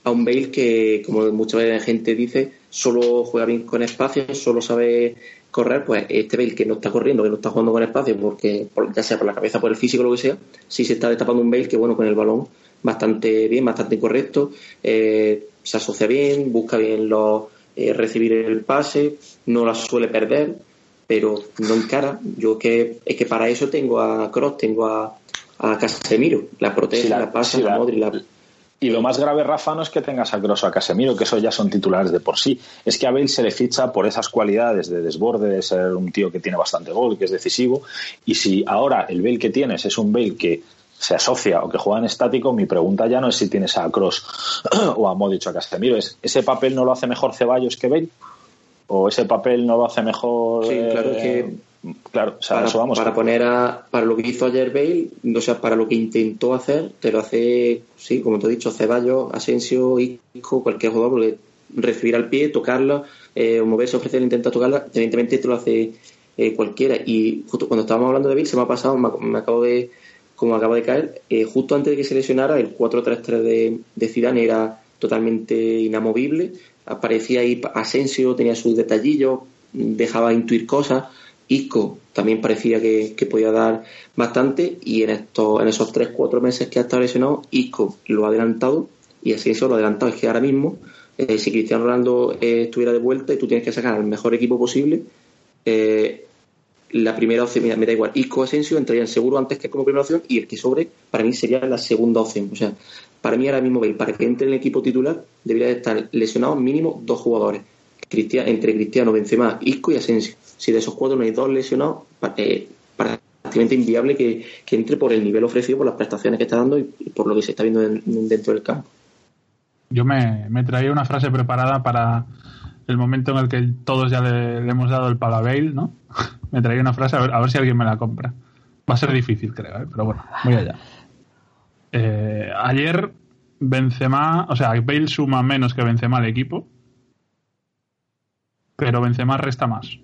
a un Bale que, como mucha gente dice, solo juega bien con espacio, solo sabe correr, pues este Bale que no está corriendo, que no está jugando con espacio, porque ya sea por la cabeza, por el físico, lo que sea, sí se está destapando un Bale que bueno, con el balón bastante bien, bastante correcto, eh, se asocia bien, busca bien los, eh, recibir el pase, no la suele perder, pero no encara. Yo que es que para eso tengo a Cross, tengo a, a Casemiro, la protege, la, pasa, la, la... Y lo más grave, Rafa, no es que tengas a Cross o a Casemiro, que eso ya son titulares de por sí. Es que a Bale se le ficha por esas cualidades de desborde, de ser un tío que tiene bastante gol, que es decisivo. Y si ahora el Bale que tienes es un Bale que se asocia o que juega en estático, mi pregunta ya no es si tienes a Cross o a Modric o a Casemiro, es ¿ese papel no lo hace mejor Ceballos que Bale? ¿O ese papel no lo hace mejor... Sí, claro, que Claro, para, poner a, para lo que hizo ayer Bale, o sea, para lo que intentó hacer, te lo hace, sí, como te he dicho, Ceballos, Asensio, Isco, cualquier jugador, porque recibir al pie, tocarla, eh, moverse, ofrecer, intentar tocarla, evidentemente te lo hace eh, cualquiera. Y justo cuando estábamos hablando de Bale, se me ha pasado, me, acabo de, como acaba de caer, eh, justo antes de que se lesionara, el 4-3-3 de, de Zidane era totalmente inamovible, aparecía ahí Asensio, tenía sus detallillos, dejaba intuir cosas Isco también parecía que, podía dar bastante y en estos en esos 3-4 meses que ha estado lesionado, Isco lo ha adelantado y así eso lo ha adelantado. Es que ahora mismo, eh, si Cristiano Ronaldo eh, estuviera de vuelta y tú tienes que sacar al mejor equipo posible, eh, la primera opción, me da igual, Isco Asensio entrarían seguro antes que como primera opción y el que sobre para mí sería la segunda opción. O sea, para mí ahora mismo, para que entre en el equipo titular debería estar lesionados mínimo dos jugadores, entre Cristiano, Benzema, Isco y Asensio. Si de esos cuatro no hay dos lesionados, eh, prácticamente inviable que, entre por el nivel ofrecido, por las prestaciones que está dando y, por lo que se está viendo dentro del campo. Yo me, me traía una frase preparada para el momento en el que todos ya le, hemos dado el palabail, ¿no? me traía una frase a ver, a ver si alguien me la compra. Va a ser difícil, creo, ¿eh? pero bueno, voy allá. Eh, ayer Benzema, o sea, Bale suma menos que Benzema al equipo, pero Benzema resta más.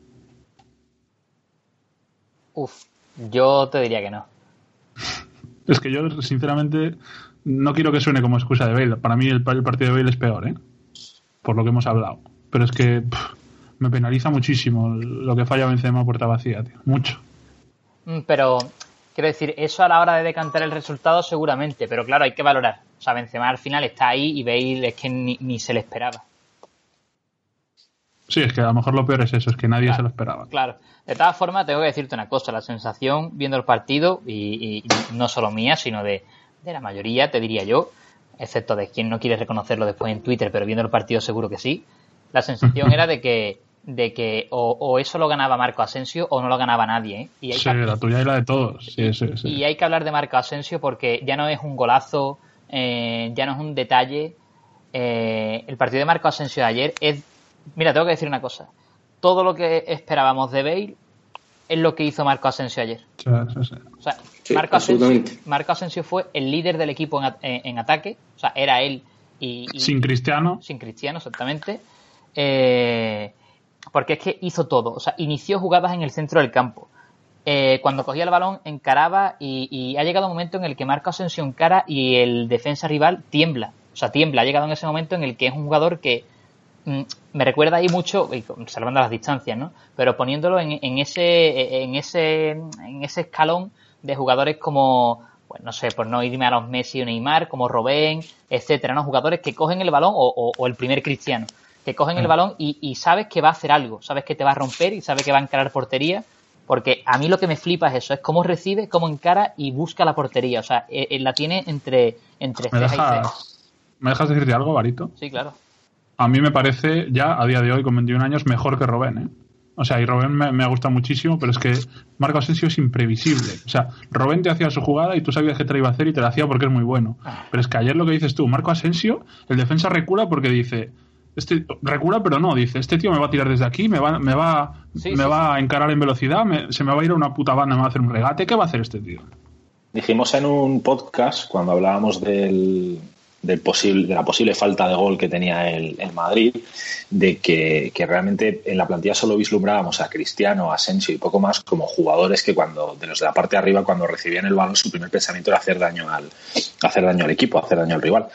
Uf, yo te diría que no. es que yo, sinceramente, no quiero que suene como excusa de Bale. Para mí el, el partido de Bale es peor, ¿eh? Por lo que hemos hablado pero es que me penaliza muchísimo lo que falla Benzema a puerta vacía, tío. Mucho. Mm, pero, quiero decir, eso a la hora de decantar el resultado seguramente, pero claro, hay que valorar. O sea, Benzema al final está ahí y Bale es que ni, se le esperaba. Sí, es que a lo mejor lo peor es eso, es que nadie se lo esperaba. Claro. De todas formas, tengo que decirte una cosa, la sensación viendo el partido, y, no solo mía, sino de, de la mayoría, te diría yo, excepto de quien no quiere reconocerlo después en Twitter, pero viendo el partido seguro que sí, la sensación era de que de que o, eso lo ganaba Marco Asensio o no lo ganaba nadie. ¿eh? Y sí, la tuya y la de todos. Y hay que hablar de Marco Asensio porque ya no es un golazo, eh, ya no es un detalle. Eh, el partido de Marco Asensio de ayer es... Mira, tengo que decir una cosa. Todo lo que esperábamos de Bale es lo que hizo Marco Asensio ayer. o sea, Marco, Asensio, fue el líder del equipo en, ataque. O sea, era él y, y... Sin Cristiano. Sin Cristiano, exactamente eh, porque es que hizo todo. O sea, inició jugadas en el centro del campo. Eh, cuando cogía el balón encaraba y, ha llegado un momento en el que marca Asensio encara y el defensa rival tiembla. O sea, tiembla. Ha llegado en ese momento en el que es un jugador que me recuerda ahí mucho, salvando las distancias, ¿no? Pero poniéndolo en, ese, en, ese, en ese escalón de jugadores como, pues no sé, por no irme a los Messi o Neymar, como Robén, etcétera, ¿no? Jugadores que cogen el balón o el primer cristiano que cogen el mm. balón y, sabes que va a hacer algo, sabes que te va a romper y sabes que va a encarar portería, porque a mí lo que me flipa es eso, es cómo recibe, cómo encara y busca la portería, o sea, él, e, la tiene entre, entre ¿Me dejas, ¿Me dejas decirte algo, Barito? Sí, claro. A mí me parece ya, a día de hoy, con 21 años, mejor que Robén, ¿eh? O sea, y Robén me, me, ha gustado muchísimo, pero es que Marco Asensio es imprevisible. O sea, Robén te hacía su jugada y tú sabías que te la iba a hacer y te la hacía porque es muy bueno. Ah. Pero es que ayer lo que dices tú, Marco Asensio, el defensa recula porque dice, este recula pero no dice este tío me va a tirar desde aquí me va me va me va a encarar en velocidad se me va a ir a una puta banda me va a hacer un regate qué va a hacer este tío dijimos en un podcast cuando hablábamos del, del posible de la posible falta de gol que tenía el, Madrid de que, realmente en la plantilla solo vislumbrábamos a Cristiano Asensio y poco más como jugadores que cuando de los de la parte de arriba cuando recibían el balón su primer pensamiento era hacer daño al hacer daño al equipo hacer daño al rival.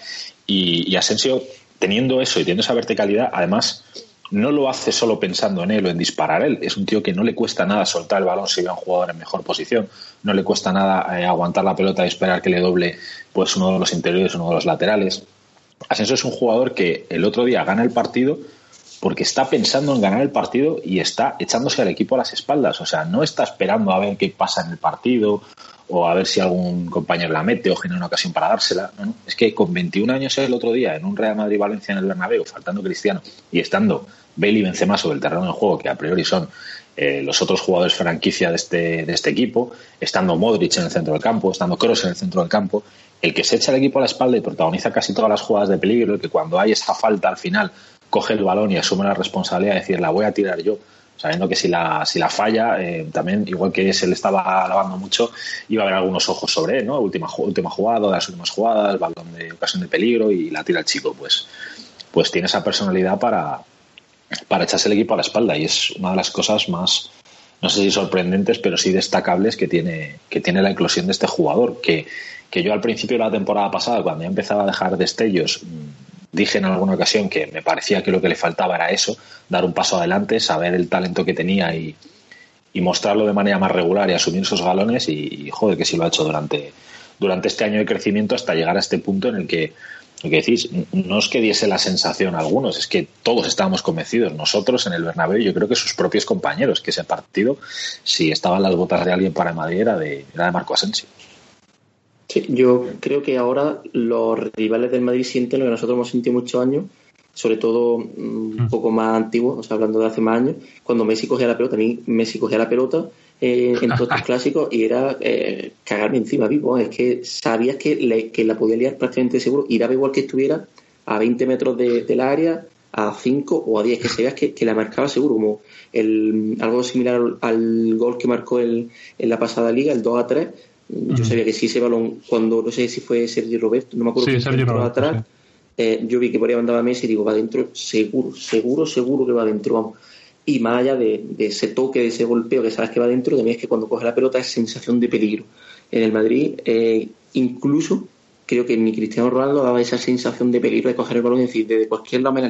Y, y Asensio teniendo eso y teniendo esa verticalidad, además no lo hace solo pensando en él o en disparar él. Es un tío que no le cuesta nada soltar el balón si ve a un jugador en mejor posición. No le cuesta nada eh, aguantar la pelota y esperar que le doble pues uno de los interiores, uno de los laterales. Asensio es un jugador que el otro día gana el partido porque está pensando en ganar el partido y está echándose al equipo a las espaldas. O sea, no está esperando a ver qué pasa en el partido o a ver si algún compañero la mete o genera una ocasión para dársela. No, Es que con 21 años el otro día en un Real Madrid-Valencia en el Bernabéu, faltando Cristiano y estando Bale y Benzema sobre el terreno del juego, que a priori son eh, los otros jugadores franquicia de este, de este equipo, estando Modric en el centro del campo, estando Kroos en el centro del campo, el que se echa el equipo a la espalda y protagoniza casi todas las jugadas de peligro, el que cuando hay esa falta al final coge el balón y asume la responsabilidad de decir la voy a tirar yo sabiendo que si la, si la falla, eh, también, igual que se le estaba lavando mucho, iba a haber algunos ojos sobre él, ¿no? Última, última jugada, las últimas jugadas, balón de ocasión de peligro y la tira el chico, pues, pues tiene esa personalidad para, para echarse el equipo a la espalda y es una de las cosas más, no sé si sorprendentes, pero sí destacables que tiene, que tiene la inclusión de este jugador, que, que yo al principio de la temporada pasada, cuando ya empezaba a dejar destellos, Dije en alguna ocasión que me parecía que lo que le faltaba era eso, dar un paso adelante, saber el talento que tenía y, y mostrarlo de manera más regular y asumir esos galones y, joder que sí lo ha hecho durante, durante este año de crecimiento hasta llegar a este punto en el que lo que decís, no es que diese la sensación a algunos, es que todos estábamos convencidos, nosotros en el Bernabéu, yo creo que sus propios compañeros, que ese partido, si estaban las botas de alguien para Madrid, era de, era de Marco Asensio. Sí, yo creo que ahora los rivales del Madrid sienten lo que nosotros hemos sentido muchos años, sobre todo mm, un mm. poco más antiguo, o sea, hablando de hace más años, cuando Messi cogía la pelota, a mí Messi cogía la pelota eh, en todos los clásicos y era eh, cagarme encima vivo. Es que sabías que, que la podía liar prácticamente seguro y daba igual que estuviera a 20 metros de, del área, a 5 o a 10, que sabías que, que la marcaba seguro, como el, algo similar al, gol que marcó el, en la pasada liga, el 2 a 3. Yo sabía que si ese balón, cuando no sé si fue Sergio Roberto, no me acuerdo sí, Sergio Roberto, atrás, eh, yo vi que por ahí andaba Messi y digo, va adentro, seguro, seguro, seguro que va adentro, vamos y más allá de, ese toque, de ese golpeo que sabes que va dentro, también es que cuando coge la pelota es sensación de peligro. En el Madrid, eh, incluso creo que ni Cristiano Ronaldo daba esa sensación de peligro de coger el balón y decir, desde cualquier lado me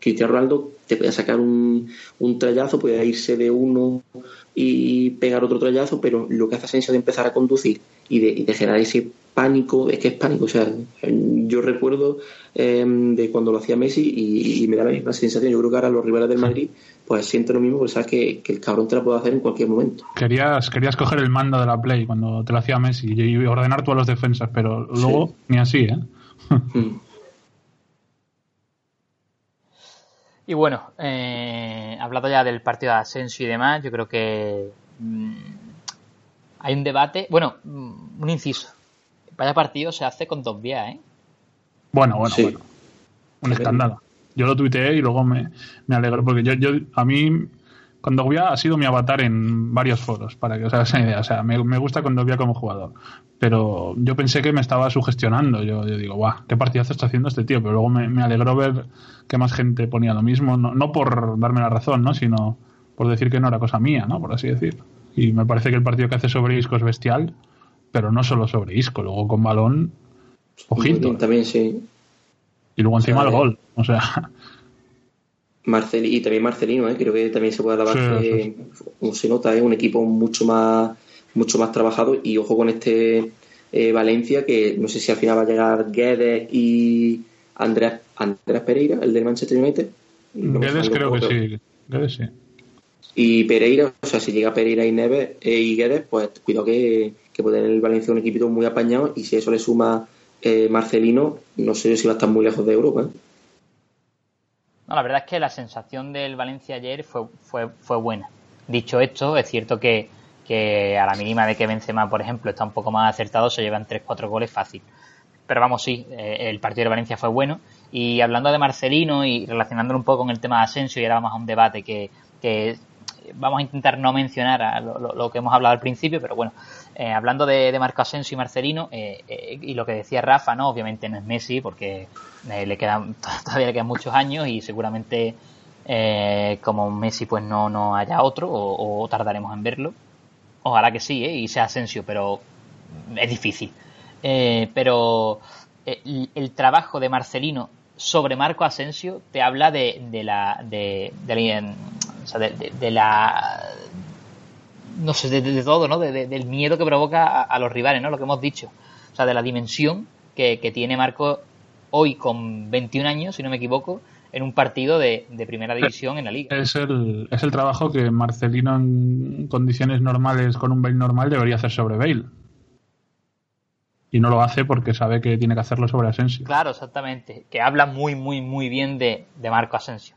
Cristiano Ronaldo te puede sacar un, un trayazo, puede irse de uno y pegar otro trayazo, pero lo que hace Asensio de empezar a conducir y de, y de generar ese pánico, es que es pánico. O sea, yo recuerdo em, de cuando lo hacía Messi y, me da la misma sensación. Yo creo que ahora los rivales del Madrid pues sienten lo mismo porque sabes que, el cabrón te la puede hacer en cualquier momento. Querías, querías coger el mando de la Play cuando te lo hacía Messi y ordenar todas las defensas, pero luego ni así, ¿eh? Mm. Y bueno, eh, hablado ya del partido de Asensio y demás, yo creo que mm, hay un debate, bueno, mm, un inciso. Vaya partido se hace con dos vías, ¿eh? Bueno, bueno, bueno. Un escándalo. Yo lo tuiteé y luego me, me alegro, porque yo, yo, a mí, Condovia ha sido mi avatar en varios foros, para que os hagáis una idea. O sea, me, me gusta Condovia como jugador. Pero yo pensé que me estaba sugestionando. Yo, yo digo, guau, qué partidazo está haciendo este tío. Pero luego me, me alegró ver que más gente ponía lo mismo. No, no por darme la razón, ¿no? Sino por decir que no era cosa mía, ¿no? Por así decir. Y me parece que el partido que hace sobre Isco es bestial pero no solo sobre Isco, luego con balón, ojito. También sí. Y luego encima el gol, o sea. Marcel, y también Marcelino, ¿eh? creo que también se puede alabar que, como se nota, es un equipo mucho más mucho más trabajado y ojo con este eh, Valencia que no sé si al final va a llegar Guedes y Andrés, Andrés Pereira, el del Manchester United. Guedes creo que sí, Guedes sí. Y Pereira, o sea, si llega Pereira y Neves eh, y Guedes, pues cuidado que, que puede tener el Valencia un equipito muy apañado y si eso le suma eh, Marcelino, no sé si va a estar muy lejos de Europa. ¿eh? No, la verdad es que la sensación del Valencia ayer fue, fue, fue buena. Dicho esto, es cierto que, que a la mínima de que Benzema, por ejemplo, está un poco más acertado, se llevan 3-4 goles fácil. Pero vamos, sí, eh, el partido de Valencia fue bueno. Y hablando de Marcelino y relacionándolo un poco con el tema de Asensio, y ahora vamos a un debate que, que vamos a intentar no mencionar a lo, que hemos hablado al principio, pero bueno, eh, hablando de, Marco Asensio y Marcelino, eh, eh, y lo que decía Rafa, ¿no? Obviamente no es Messi, porque le quedan, todavía le quedan muchos años y seguramente como Messi pues no, no haya otro o, tardaremos en verlo. Ojalá que sí, y sea Asensio, pero es difícil. pero el, trabajo de Marcelino sobre Marco Asensio te habla de, de la de, de, la no sé, de, todo, ¿no? del miedo que provoca a, los rivales, ¿no? Lo que hemos dicho. O sea, de la dimensión que, tiene Marco hoy con 21 años, si no me equivoco, en un partido de, primera división en la liga. Es el, es el trabajo que Marcelino en condiciones normales, con un bail normal, debería hacer sobre Bale. Y no lo hace porque sabe que tiene que hacerlo sobre Asensio. Claro, exactamente. Que habla muy, muy, muy bien de, de Marco Asensio.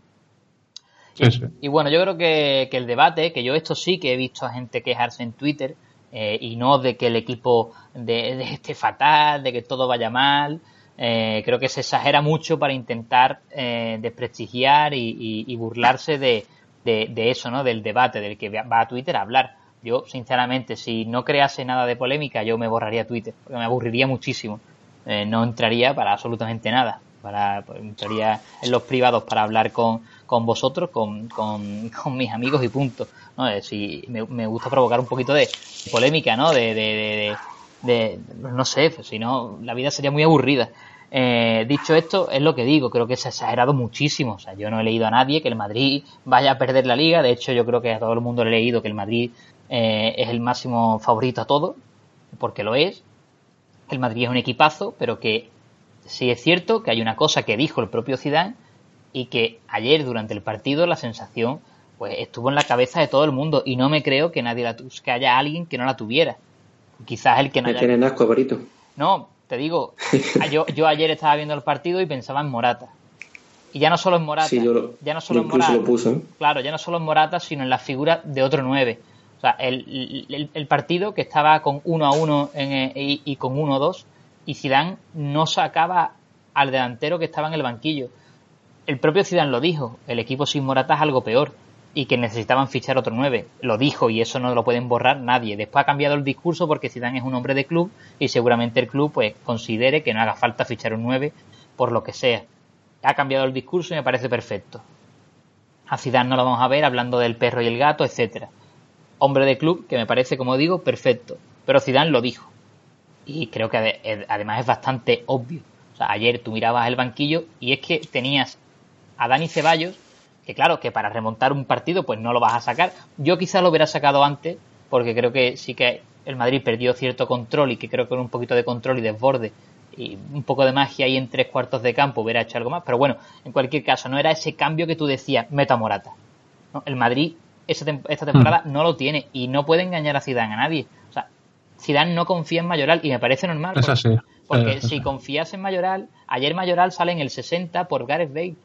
Y, bueno, yo creo que, el debate, que yo esto sí que he visto a gente quejarse en Twitter, eh, y no de que el equipo de, esté fatal, de que todo vaya mal, eh, creo que se exagera mucho para intentar eh, desprestigiar y, burlarse de, eso, ¿no? Del debate, del que va a Twitter a hablar. Yo, sinceramente, si no crease nada de polémica, yo me borraría Twitter, porque me aburriría muchísimo. no entraría para absolutamente nada. Para, pues, entraría en los privados para hablar con, con vosotros, con, con, mis amigos y punto. ¿no? Si me, gusta provocar un poquito de polémica, ¿no? De, de, de, no sé, si no, la vida sería muy aburrida. Eh, dicho esto, es lo que digo, creo que se ha exagerado muchísimo. O sea, yo no he leído a nadie que el Madrid vaya a perder la liga. De hecho, yo creo que a todo el mundo le he leído que el Madrid eh, es el máximo favorito a todo, porque lo es. El Madrid es un equipazo, pero que sí es cierto que hay una cosa que dijo el propio Zidane y que ayer durante el partido la sensación pues estuvo en la cabeza de todo el mundo y no me creo que nadie la que haya alguien que no la tuviera. Quizás el que no haya... tienen asco, No, te digo, yo, yo ayer estaba viendo el partido y pensaba en Morata. Y ya no solo en Morata, ya no solo en Morata, claro, ya no solo en Morata, sino en la figura de otro nueve. O sea, el, el, partido que estaba con 1 a 1 en, y, y, con 1 a 2 y Zidane no sacaba al delantero que estaba en el banquillo. El propio Zidane lo dijo, el equipo sin Morata es algo peor y que necesitaban fichar otro 9. Lo dijo y eso no lo pueden borrar nadie. Después ha cambiado el discurso porque Zidane es un hombre de club y seguramente el club pues considere que no haga falta fichar un 9 por lo que sea. Ha cambiado el discurso y me parece perfecto. A Zidane no lo vamos a ver hablando del perro y el gato, etcétera. Hombre de club que me parece, como digo, perfecto. Pero Zidane lo dijo. Y creo que además es bastante obvio. O sea, ayer tú mirabas el banquillo y es que tenías a Dani Ceballos que claro, que para remontar un partido pues no lo vas a sacar. Yo quizás lo hubiera sacado antes, porque creo que sí que el Madrid perdió cierto control y que creo que con un poquito de control y desborde y un poco de magia ahí en tres cuartos de campo hubiera hecho algo más. Pero bueno, en cualquier caso, no era ese cambio que tú decías, meta Morata. El Madrid esta temporada mm. no lo tiene y no puede engañar a Zidane a nadie. O sea, Zidane no confía en Mayoral y me parece normal. Porque, porque si confías en Mayoral, ayer Mayoral sale en el 60 por Gareth Bale.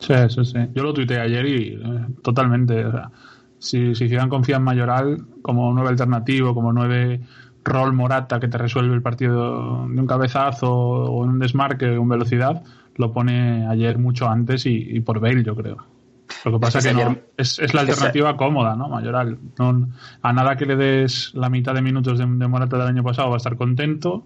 Sí, sí, sí. Yo lo tuiteé ayer y eh, totalmente. O sea, si, si Zidane confía en Mayoral como nueve alternativo, como nueve rol Morata que te resuelve el partido de un cabezazo o en un desmarque o en velocidad, lo pone ayer mucho antes y, por Bale, yo creo. Lo que pasa es que, no, es, la alternativa cómoda, ¿no? Mayoral. a nada que le des la mitad de minutos de, de, Morata del año pasado va a estar contento,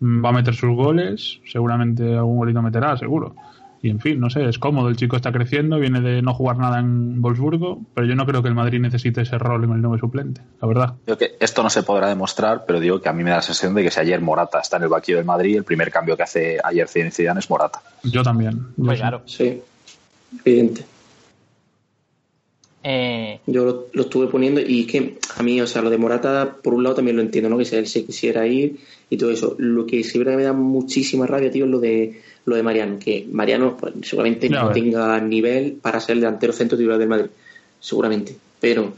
mm, va a meter sus goles, seguramente algún golito meterá, seguro y en fin, no sé, es cómodo, el chico está creciendo, viene de no jugar nada en Wolfsburgo, pero yo no creo que el Madrid necesite ese rol en el nuevo suplente, la verdad. Creo que esto no se podrá demostrar, pero digo que a mí me da la sensación de que si ayer Morata está en el vaquillo del Madrid, el primer cambio que hace ayer Zidane es Morata. Yo también. pues claro. Sí, evidente. Eh... Yo lo, estuve poniendo y es que a mí, o sea, lo de Morata, por un lado también lo entiendo, ¿no? Que si él se quisiera ir y todo eso. Lo que sí me da muchísima rabia, tío, es lo de lo de Mariano, que Mariano pues, seguramente no, tenga nivel para ser el delantero centro titular del Madrid, seguramente, pero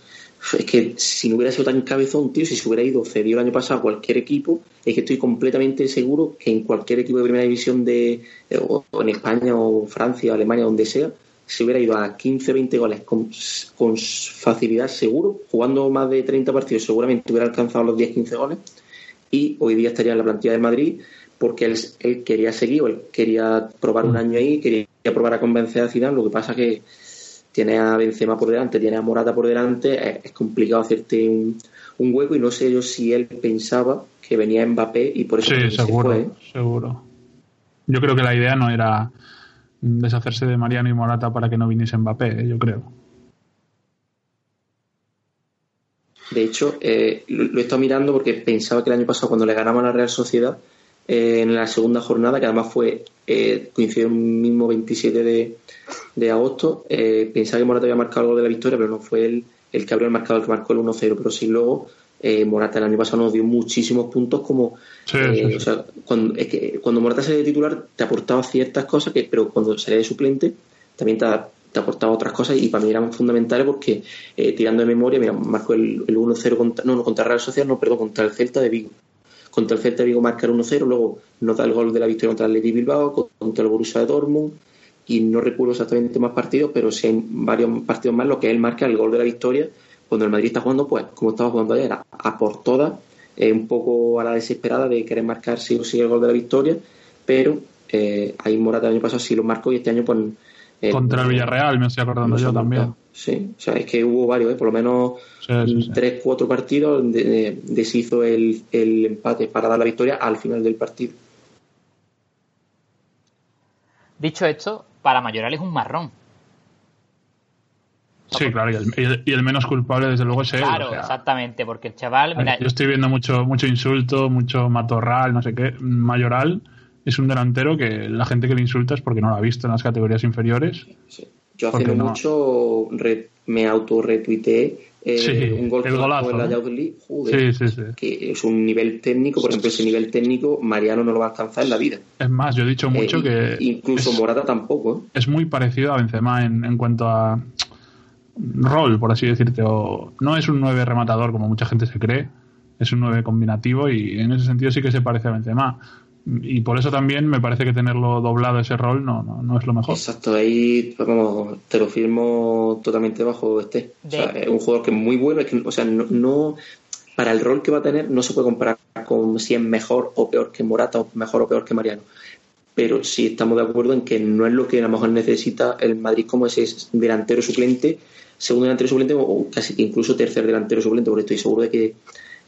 es que si no hubiera sido tan cabezón, tío, si se hubiera ido cedido el año pasado a cualquier equipo, es que estoy completamente seguro que en cualquier equipo de primera división de o en España o Francia, Alemania, donde sea, se hubiera ido a 15, 20 goles con, con facilidad seguro, jugando más de 30 partidos, seguramente hubiera alcanzado los 10, 15 goles y hoy día estaría en la plantilla del Madrid porque él, quería seguir, o él quería probar un mm. año ahí, quería probar a convencer a Zidane, lo que pasa que tiene a Benzema por delante, tiene a Morata por delante, es, complicado hacerte un, hueco y no sé yo si él pensaba que venía Mbappé y por eso sí, seguro, ¿eh? seguro. Yo creo que la idea no era deshacerse de Mariano y Morata para que no viniese Mbappé, ¿eh? yo creo. De hecho, eh, lo, lo, he estado mirando porque pensaba que el año pasado cuando le ganamos a la Real Sociedad eh, en la segunda jornada, que además fue eh, coincidió el mismo 27 de, de agosto. Eh, pensaba que Morata había marcado algo de la victoria, pero no fue él el que abrió el marcador, el que marcó el 1-0. Pero sí luego eh, Morata el año pasado nos dio muchísimos puntos como O sea, cuando, es que cuando Morata sale de titular te aportaba ciertas cosas que pero cuando sale de suplente también te, te aportaba otras cosas y para mí eran fundamentales porque tirando de memoria mira marcó el, el 1-0 contra no, no contra Real Social no perdón contra el Celta de Vigo contra el Celta Vigo marcar 1-0, luego nos da el gol de la victoria contra el Lady Bilbao, contra el Borussia de Dortmund, y no recuerdo exactamente más partidos, pero sí hay varios partidos más lo que él marca el gol de la victoria cuando el Madrid está jugando, pues como estaba jugando ayer, a, por todas, un poco a la desesperada de querer marcar sí o sí el gol de la victoria, pero eh, ahí Morata el año pasado sí lo marcó y este año pues eh, Contra el Villarreal, me estoy acordando yo también. Sí, o sea, es que hubo varios, ¿eh? por lo menos tres, cuatro partidos deshizo el, el empate para dar la victoria al final del partido. Dicho esto, para Mayoral es un marrón. Sí, claro, y el, menos culpable desde luego es él. Claro, exactamente, porque el chaval... yo estoy viendo mucho mucho insulto, mucho matorral, no sé qué. Mayoral es un delantero que la gente que le insulta es porque no lo ha visto en las categorías inferiores. Yo hace no mucho me auto-retuiteé eh, un gol el golazo, en la ¿no? joder, sí, sí, sí. que es un nivel técnico, por ejemplo, ese nivel técnico Mariano no lo va a alcanzar en la vida. Es más, yo he dicho mucho Eh, que Incluso es, Morata tampoco. ¿eh? es muy parecido a Benzema en, en cuanto a rol, por así decirte. O, no es un 9 rematador como mucha gente se cree, es un 9 combinativo y en ese sentido sí que se parece a Benzema. Y por eso también me parece que tenerlo doblado ese rol no, no, no es lo mejor. Exacto, ahí vamos, te lo firmo totalmente bajo este. O sea, es un jugador que es muy bueno, es que, o sea, no, no- para el rol que va a tener no se puede comparar con si es mejor o peor que Morata o mejor o peor que Mariano. Pero sí estamos de acuerdo en que no es lo que a lo mejor necesita el Madrid como ese delantero suplente, segundo delantero suplente o casi que incluso tercer delantero suplente, porque estoy seguro de que,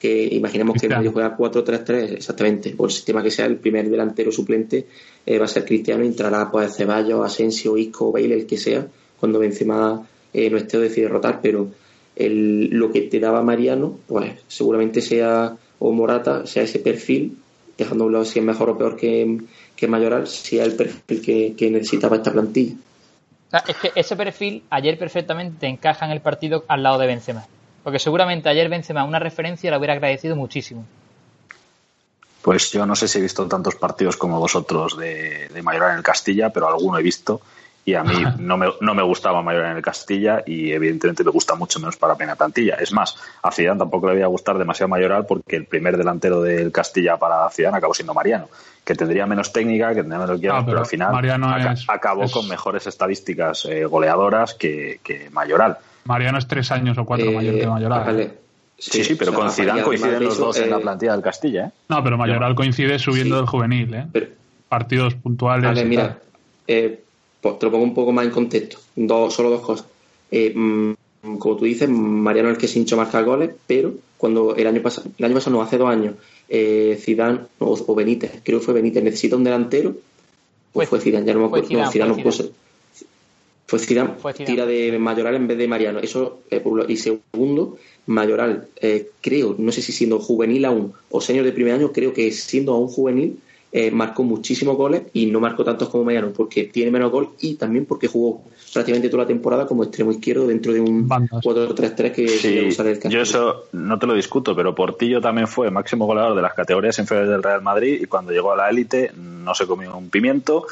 que imaginemos que el juega 4-3-3, exactamente, por el sistema que sea, el primer delantero suplente eh, va a ser Cristiano, entrará pues Ceballos, Asensio, Isco, Bale, el que sea, cuando Benzema eh, no esté o decide rotar, pero el, lo que te daba Mariano, pues seguramente sea o Morata, sea ese perfil, dejando a un lado si es mejor o peor que, que Mayoral, sea el perfil que, que necesitaba esta plantilla. O sea, es que ese perfil ayer perfectamente encaja en el partido al lado de Benzema. Porque seguramente ayer Benzema una referencia la hubiera agradecido muchísimo. Pues yo no sé si he visto tantos partidos como vosotros de, de Mayoral en el Castilla, pero alguno he visto y a mí no me, no me gustaba Mayoral en el Castilla y evidentemente me gusta mucho menos para la primera plantilla. Es más, a Zidane tampoco le voy a gustar demasiado Mayoral porque el primer delantero del Castilla para Zidane acabó siendo Mariano, que tendría menos técnica, que tendría menos guion, Ah, pero, pero al final Mariano aca- es- acabó es- con mejores estadísticas eh, goleadoras que, que Mayoral. Mariano es tres años o cuatro Eh, mayor que Mayoral. vale. Sí, sí, pero o sea, con Zidane coinciden de los dos en la eh, plantilla del Castilla, ¿eh? No, pero Mayoral coincide subiendo Sí. del juvenil, ¿eh? pero- Partidos puntuales. Vale, mira, eh, pues te lo pongo un poco más en contexto. Dos, solo dos cosas. Eh, mm, como tú dices, Mariano es el que se hinchó a marcar goles, pero cuando el año pasado, el año pasado no, hace dos años, eh, Zidane o, o Benítez, creo que fue Benítez, necesita un delantero, o Fue- fue Zidane, ya no me fue acuerdo. no, Zidane, Zidane no ser. Fue Zidane, Fue Zidane. tira de Mayoral en vez de Mariano. Eso, eh, y segundo, Mayoral, eh, creo, no sé si siendo juvenil aún o senior de primer año, creo que siendo aún juvenil, eh, marcó muchísimos goles y no marcó tantos como Mariano porque tiene menos gol y también porque jugó prácticamente toda la temporada como extremo izquierdo dentro de un Bandas. 4-3-3 que Sí, que usa el yo eso no te lo discuto, pero Portillo también fue máximo goleador de las categorías inferiores del Real Madrid y cuando llegó a la élite no se comió un pimiento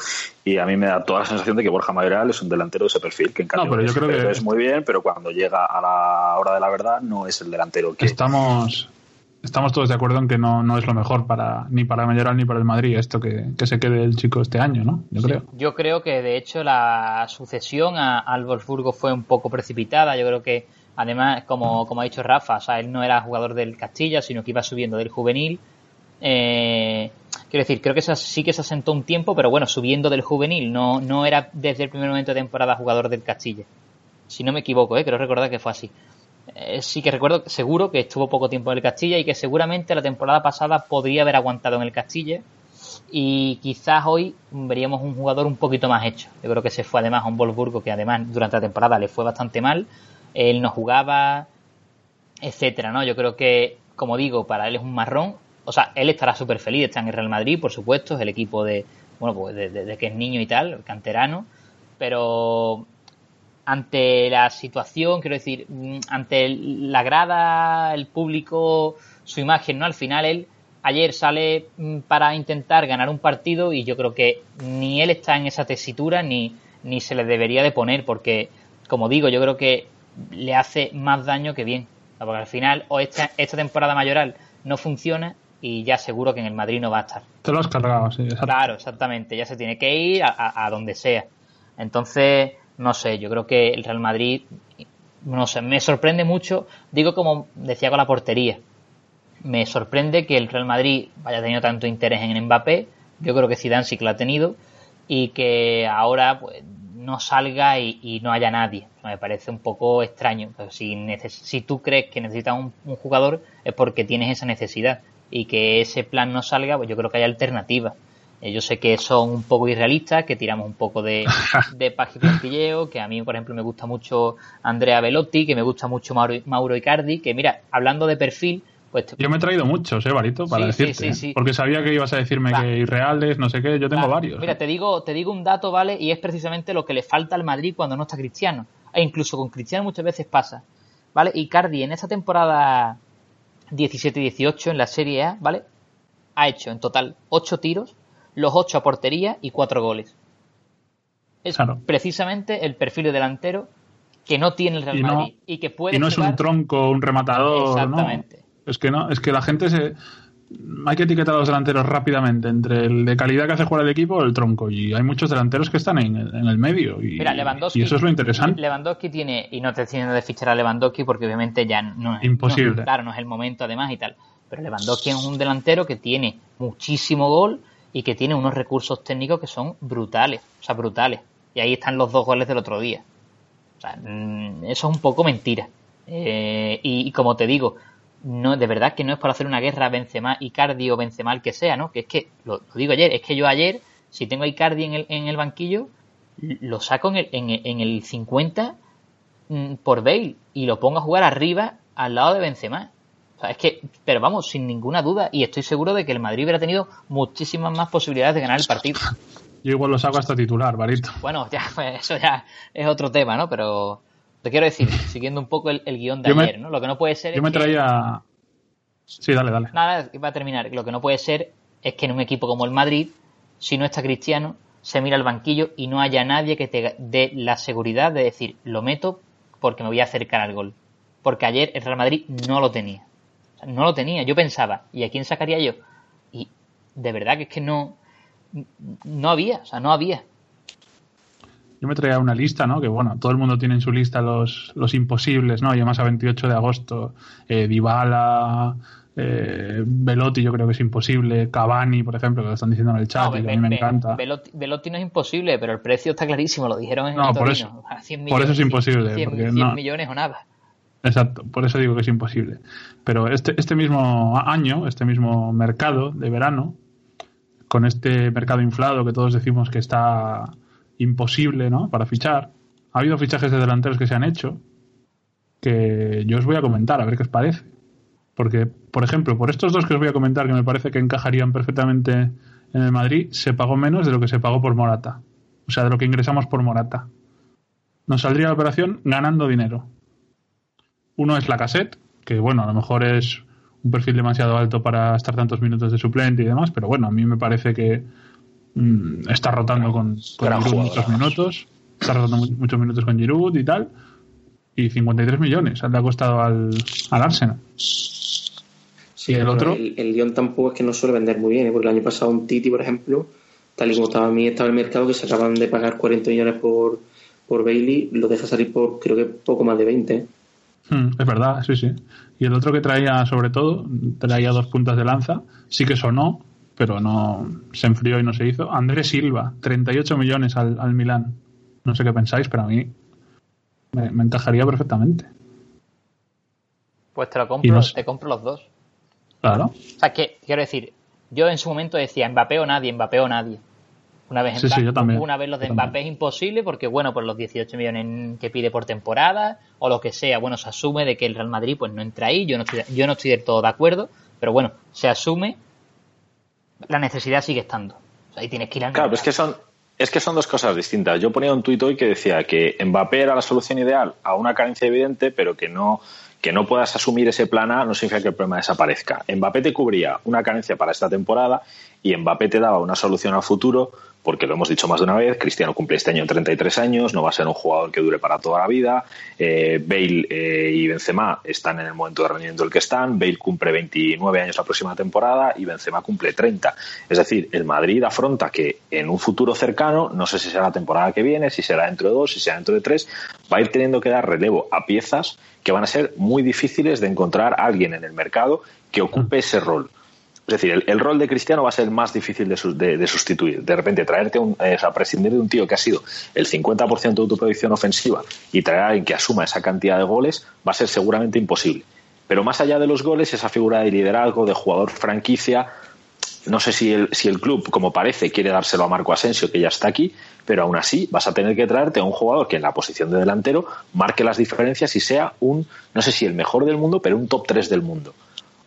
y a mí me da toda la sensación de que Borja Mayoral es un delantero de ese perfil, que en pero yo creo que- es muy bien, pero cuando llega a la hora de la verdad no es el delantero que... Estamos, estamos todos de acuerdo en que no, no es lo mejor para ni para Mayoral ni para el Madrid esto que, que se quede el chico este año, ¿no? Yo creo. Yo creo que de hecho la sucesión a- al Wolfsburgo fue un poco precipitada. Yo creo que además, como, como ha dicho Rafa, o sea, él no era jugador del Castilla, sino que iba subiendo del juvenil. Eh, quiero decir, creo que se- sí que se asentó un tiempo, pero bueno, subiendo del juvenil. No, no era desde el primer momento de temporada jugador del Castilla. Si no me equivoco, ¿eh? creo recordar que fue así. Eh, sí que recuerdo seguro que estuvo poco tiempo en el Castilla y que seguramente la temporada pasada podría haber aguantado en el Castilla y quizás hoy veríamos un jugador un poquito más hecho. Yo creo que se fue además a un Wolfsburgo que además durante la temporada le fue bastante mal, él no jugaba, etcétera, ¿no? Yo creo que, como digo, para él es un marrón. O sea, él estará súper feliz, está en el Real Madrid, por supuesto, es el equipo de, bueno, pues de, de- de que es niño y tal, canterano, pero ante la situación, quiero decir, mm, ante la grada, el público, su imagen, ¿no? Al final él ayer sale mm, para intentar ganar un partido y yo creo que ni él está en esa tesitura ni, ni se le debería de poner porque, como digo, yo creo que le hace más daño que bien. Porque al final o esta, esta temporada mayoral no funciona y ya seguro que en el Madrid no va a estar. Te lo has cargado, sí. exacto. Claro, exactamente. Ya se tiene que ir a, a- a donde sea. Entonces, no sé, yo creo que el Real Madrid, no sé, me sorprende mucho. Digo como decía con la portería. Me sorprende que el Real Madrid haya tenido tanto interés en Mbappé. Yo creo que Zidane sí que lo ha tenido. Y que ahora pues, no salga y, no haya nadie. Me parece un poco extraño. Pero si, si tú crees que necesitas un, un jugador es porque tienes esa necesidad. Y que ese plan no salga, pues yo creo que hay alternativas. Yo sé que son un poco irrealistas, que tiramos un poco de, de paja y plantilleo, que a mí, por ejemplo, me gusta mucho Andrea Velotti, que me gusta mucho Mauro, Mauro Icardi, que mira, hablando de perfil, Pues te- Yo me he traído muchos, ¿eh, Barito? Para Sí, decirte. sí, sí. Porque sabía que ibas a decirme Va. que irreales, no sé qué. Yo tengo Va, varios. Mira, ¿eh? te digo, te digo un dato, ¿vale? Y es precisamente lo que le falta al Madrid cuando no está Cristiano. E incluso con Cristiano muchas veces pasa. ¿Vale? Icardi en esta temporada 17-18 en la Serie A, ¿vale? Ha hecho en total 8 tiros, los 8 a portería y 4 goles. Es Claro. precisamente el perfil de delantero que no tiene el Real Y no- Madrid y que puede y no es un tronco, un rematador. Exactamente. No. Es que no, es que la gente se. Hay que etiquetar a los delanteros rápidamente entre el de calidad que hace jugar el equipo o el tronco. Y hay muchos delanteros que están en, en el medio. Y, Mira, Lewandowski. y eso es lo interesante. Lewandowski tiene, y no te diciendo de fichar a Lewandowski porque obviamente ya no es. Imposible. no- claro, no es el momento además y tal. Pero Lewandowski es un delantero que tiene muchísimo gol y que tiene unos recursos técnicos que son brutales. O sea, brutales. Y ahí están los dos goles del otro día. O sea, mm, eso es un poco mentira. Eh, y, como te digo, no de verdad que no es para hacer una guerra Benzema, Icardi o Benzema el que sea, ¿no? Que es que, lo, digo ayer, es que yo ayer, si tengo a Icardi en el, en el banquillo, lo saco en el, en, en el 50 mm, por Bale y lo pongo a jugar arriba al lado de Benzema. Sea, es que, pero vamos, sin ninguna duda, y estoy seguro de que el Madrid hubiera tenido muchísimas más posibilidades de ganar el partido. Yo igual lo saco hasta titular, Barito. Bueno, ya, pues, eso ya es otro tema, ¿no? Pero te quiero decir, siguiendo un poco el, el guion de Yo me- ayer, ¿no? Lo que no puede ser Yo es me que- traía. Sí, dale, dale. Nada, iba a terminar. Lo que no puede ser es que en un equipo como el Madrid, si no está Cristiano, se mira al banquillo y no haya nadie que te dé la seguridad de decir, lo meto porque me voy a acercar al gol. Porque ayer el Real Madrid no lo tenía. No lo tenía. Yo pensaba, ¿y a quién sacaría yo? Y de verdad que es que no, no había, o sea, no había. Yo me traía una lista, ¿no? Que bueno, todo el mundo tiene en su lista los, los imposibles, ¿no? Y además a 28 de agosto, eh, Dybala, eh, Velotti yo creo que es imposible, Cavani, por ejemplo, que lo están diciendo en el chat No, y que a mí me encanta. Velotti, Velotti no es imposible, pero el precio está clarísimo, lo dijeron en No, el por Torino. eso- A 100 por eso es imposible, 100, porque 100 no- millones o nada. Exacto, por eso digo que es imposible. Pero este, este mismo año, este mismo mercado de verano, con este mercado inflado que todos decimos que está imposible ¿no? para fichar, ha habido fichajes de delanteros que se han hecho que yo os voy a comentar, a ver qué os parece. Porque, por ejemplo, por estos dos que os voy a comentar que me parece que encajarían perfectamente en el Madrid, se pagó menos de lo que se pagó por Morata. O sea, de lo que ingresamos por Morata. Nos saldría la operación ganando dinero. Uno es la cassette, que bueno, a lo mejor es un perfil demasiado alto para estar tantos minutos de suplente y demás, pero bueno, a mí me parece que mm, está rotando con, con Gran Giroud jugador, muchos además. minutos, está rotando mu- muchos minutos con Giroud y tal, y 53 millones le ha costado al, al Arsenal. Sí, ¿Y el otro? El, el Lyon tampoco es que no suele vender muy bien, ¿eh? porque el año pasado un Titi, por ejemplo, tal y como estaba a mí estaba el mercado, que se acaban de pagar 40 millones por, por Bailey, lo deja salir por creo que poco más de 20. ¿eh? Mm, es verdad, sí, sí. Y el otro que traía, sobre todo, traía dos puntas de lanza, sí que sonó, pero no se enfrió y no se hizo. Andrés Silva, 38 millones al, al Milán. No sé qué pensáis, pero a mí me, me encajaría perfectamente. Pues te lo compro, no sé. te compro los dos. Claro. O sea, que quiero decir, yo en su momento decía Mbappé o nadie, Mbappé o nadie. Una vez, Sí, sí, yo también. una vez los de Yo Mbappé también. es imposible porque, bueno, por los 18 millones que pide por temporada o lo que sea, bueno, se asume de que el Real Madrid pues no entra ahí, yo no estoy, yo no estoy del todo de acuerdo, pero bueno, se asume, la necesidad sigue estando. O sea, ahí tienes que ir al Claro, pero es que son, es que son dos cosas distintas. Yo ponía un tuit hoy que decía que Mbappé era la solución ideal a una carencia evidente, pero que no, que no puedas asumir ese plan A no significa que el problema desaparezca. Mbappé te cubría una carencia para esta temporada y Mbappé te daba una solución al futuro, porque lo hemos dicho más de una vez, Cristiano cumple este año 33 años, no va a ser un jugador que dure para toda la vida, eh, Bale eh, y Benzema están en el momento de rendimiento en el que están, Bale cumple 29 años la próxima temporada y Benzema cumple 30. Es decir, el Madrid afronta que en un futuro cercano, no sé si será la temporada que viene, si será dentro de dos, si será dentro de tres, va a ir teniendo que dar relevo a piezas que van a ser muy difíciles de encontrar a alguien en el mercado que ocupe ese rol. Es decir, el, rol de Cristiano va a ser más difícil de, su- de- de sustituir. De repente, traerte un, eh, prescindir de un tío que ha sido el 50% de tu producción ofensiva y traer a alguien que asuma esa cantidad de goles va a ser seguramente imposible. Pero más allá de los goles, esa figura de liderazgo, de jugador franquicia, no sé si el, si el club, como parece, quiere dárselo a Marco Asensio, que ya está aquí, pero aún así vas a tener que traerte a un jugador que en la posición de delantero marque las diferencias y sea un, no sé si el mejor del mundo, pero un top 3 del mundo.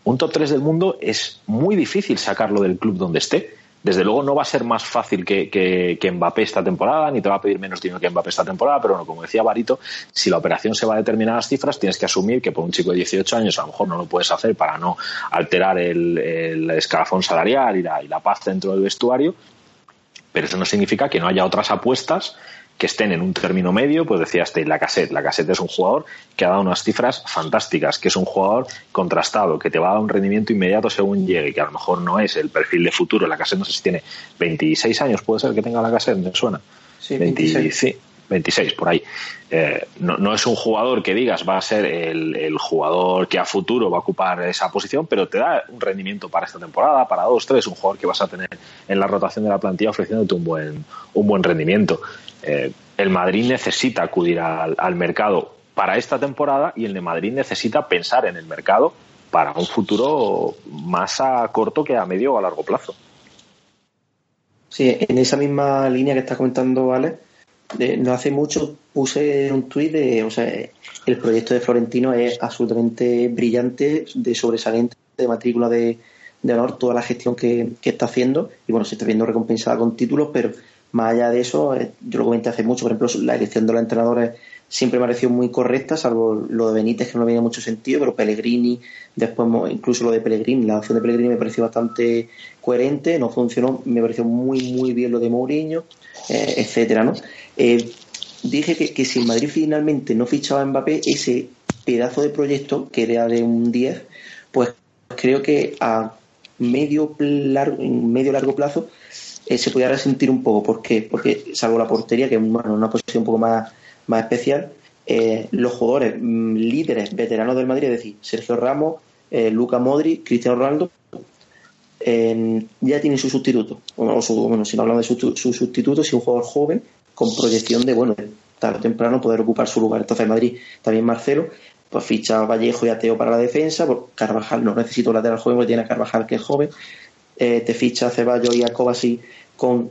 Un top 3 del mundo es muy difícil sacarlo del club donde esté. Desde luego no va a ser más fácil que, que, Mbappé esta temporada, ni te va a pedir menos dinero que Mbappé esta temporada, pero bueno, como decía Barito, si la operación se va a determinadas cifras, tienes que asumir que por un chico de 18 años a lo mejor no lo puedes hacer para no alterar el, el escalafón salarial y la, y la paz dentro del vestuario, pero eso no significa que no haya otras apuestas que estén en un término medio, pues decía este, la cassette. La cassette es un jugador que ha dado unas cifras fantásticas, que es un jugador contrastado, que te va a dar un rendimiento inmediato según llegue, que a lo mejor no es el perfil de futuro. La cassette no sé si tiene 26 años, puede ser que tenga la cassette, me suena. Sí, 26. 26 por ahí. Eh, no, no, es un jugador que digas va a ser el, el, jugador que a futuro va a ocupar esa posición, pero te da un rendimiento para esta temporada, para dos, tres, un jugador que vas a tener en la rotación de la plantilla ofreciéndote un buen, un buen rendimiento. Eh, el Madrid necesita acudir al, mercado para esta temporada y el de Madrid necesita pensar en el mercado para un futuro más a corto que a medio o a largo plazo. Sí, en esa misma línea que está comentando Alex, no hace mucho puse un tuit de, o sea, el proyecto de Florentino es absolutamente brillante, de sobresaliente, de matrícula de, honor, toda la gestión que, está haciendo, y bueno, se está viendo recompensada con títulos, pero más allá de eso, eh, yo lo comenté hace mucho, por ejemplo, la elección de los entrenadores siempre me ha parecido muy correcta, salvo lo de Benítez, que no tenía mucho sentido, pero Pellegrini, después incluso lo de Pellegrini, la opción de Pellegrini me pareció bastante coherente, no funcionó, me pareció muy, muy bien lo de Mourinho, eh, etcétera, ¿no? Eh, dije que, que, si Madrid finalmente no fichaba a Mbappé, ese pedazo de proyecto, que era de un 10, pues creo que a medio, largo, medio largo plazo eh, se podía resentir un poco. ¿Por qué? Porque, salvo la portería, que es una posición un poco más, más especial, eh, los jugadores mm, líderes veteranos del Madrid, es decir, Sergio Ramos, eh, Luca Modri, Cristiano Ronaldo, ya tienen su sustituto. O, bueno, si no hablamos de su, sustituto, si un jugador joven con proyección de, bueno, tarde o temprano poder ocupar su lugar. Entonces, en Madrid también Marcelo, pues ficha Vallejo y a Teo para la defensa, Carvajal no necesita un lateral joven porque tiene a Carvajal que es joven, eh, te ficha a Ceballos y a Kovacic con